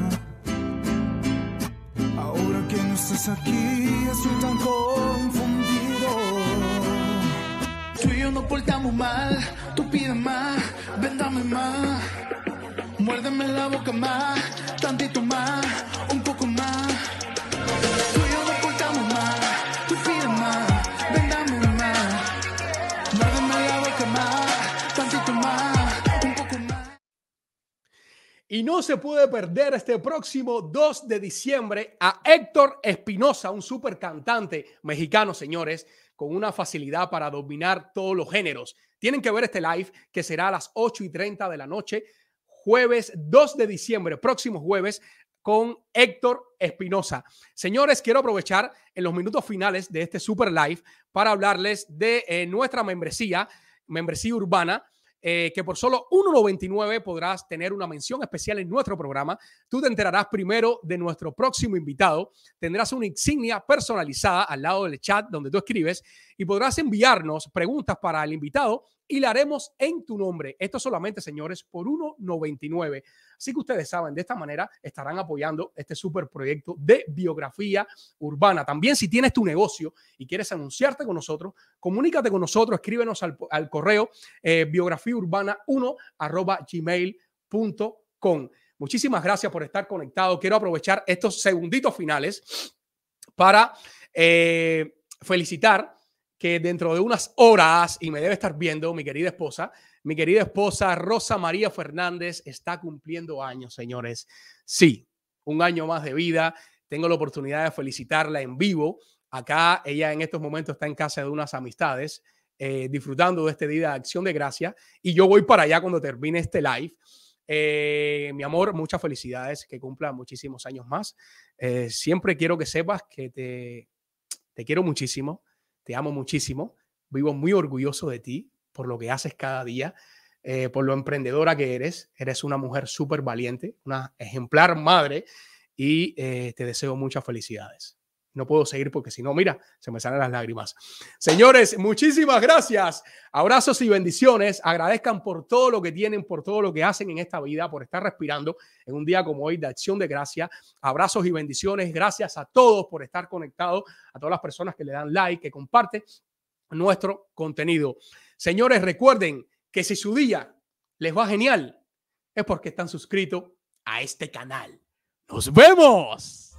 Ahora que no estás aquí, estoy tan confundido. Tú y yo nos portamos mal, tú pides más, véndame más. Muérdeme la boca más, tantito más, un Y no se puede perder este próximo 2 de diciembre a Héctor Espinosa, un super cantante mexicano, señores, con una facilidad para dominar todos los géneros. Tienen que ver este live que será a las 8 y 30 de la noche, jueves 2 de diciembre, próximo jueves, con Héctor Espinosa. Señores, quiero aprovechar en los minutos finales de este super live para hablarles de eh, nuestra membresía, membresía urbana eh, que por solo 1.99 podrás tener una mención especial en nuestro programa. Tú te enterarás primero de nuestro próximo invitado. Tendrás una insignia personalizada al lado del chat donde tú escribes y podrás enviarnos preguntas para el invitado y la haremos en tu nombre. Esto solamente, señores, por 1.99. Así que ustedes saben, de esta manera estarán apoyando este super proyecto de biografía urbana. También si tienes tu negocio y quieres anunciarte con nosotros, comunícate con nosotros, escríbenos al, al correo eh, biografiaurbana1 arroba gmail.com. Muchísimas gracias por estar conectado. Quiero aprovechar estos segunditos finales para eh, felicitar que dentro de unas horas, y me debe estar viendo mi querida esposa, mi querida esposa Rosa María Fernández está cumpliendo años, señores. Sí, un año más de vida. Tengo la oportunidad de felicitarla en vivo. Acá ella en estos momentos está en casa de unas amistades eh, disfrutando de este día de acción de gracia. Y yo voy para allá cuando termine este live. Eh, mi amor, muchas felicidades, que cumpla muchísimos años más. Eh, siempre quiero que sepas que te, te quiero muchísimo, te amo muchísimo, vivo muy orgulloso de ti por lo que haces cada día, eh, por lo emprendedora que eres. Eres una mujer súper valiente, una ejemplar madre y eh, te deseo muchas felicidades. No puedo seguir porque si no, mira, se me salen las lágrimas. Señores, muchísimas gracias. Abrazos y bendiciones. Agradezcan por todo lo que tienen, por todo lo que hacen en esta vida, por estar respirando en un día como hoy de acción de gracia. Abrazos y bendiciones. Gracias a todos por estar conectados, a todas las personas que le dan like, que comparten nuestro contenido. Señores, recuerden que si su día les va genial, es porque están suscritos a este canal. Nos vemos.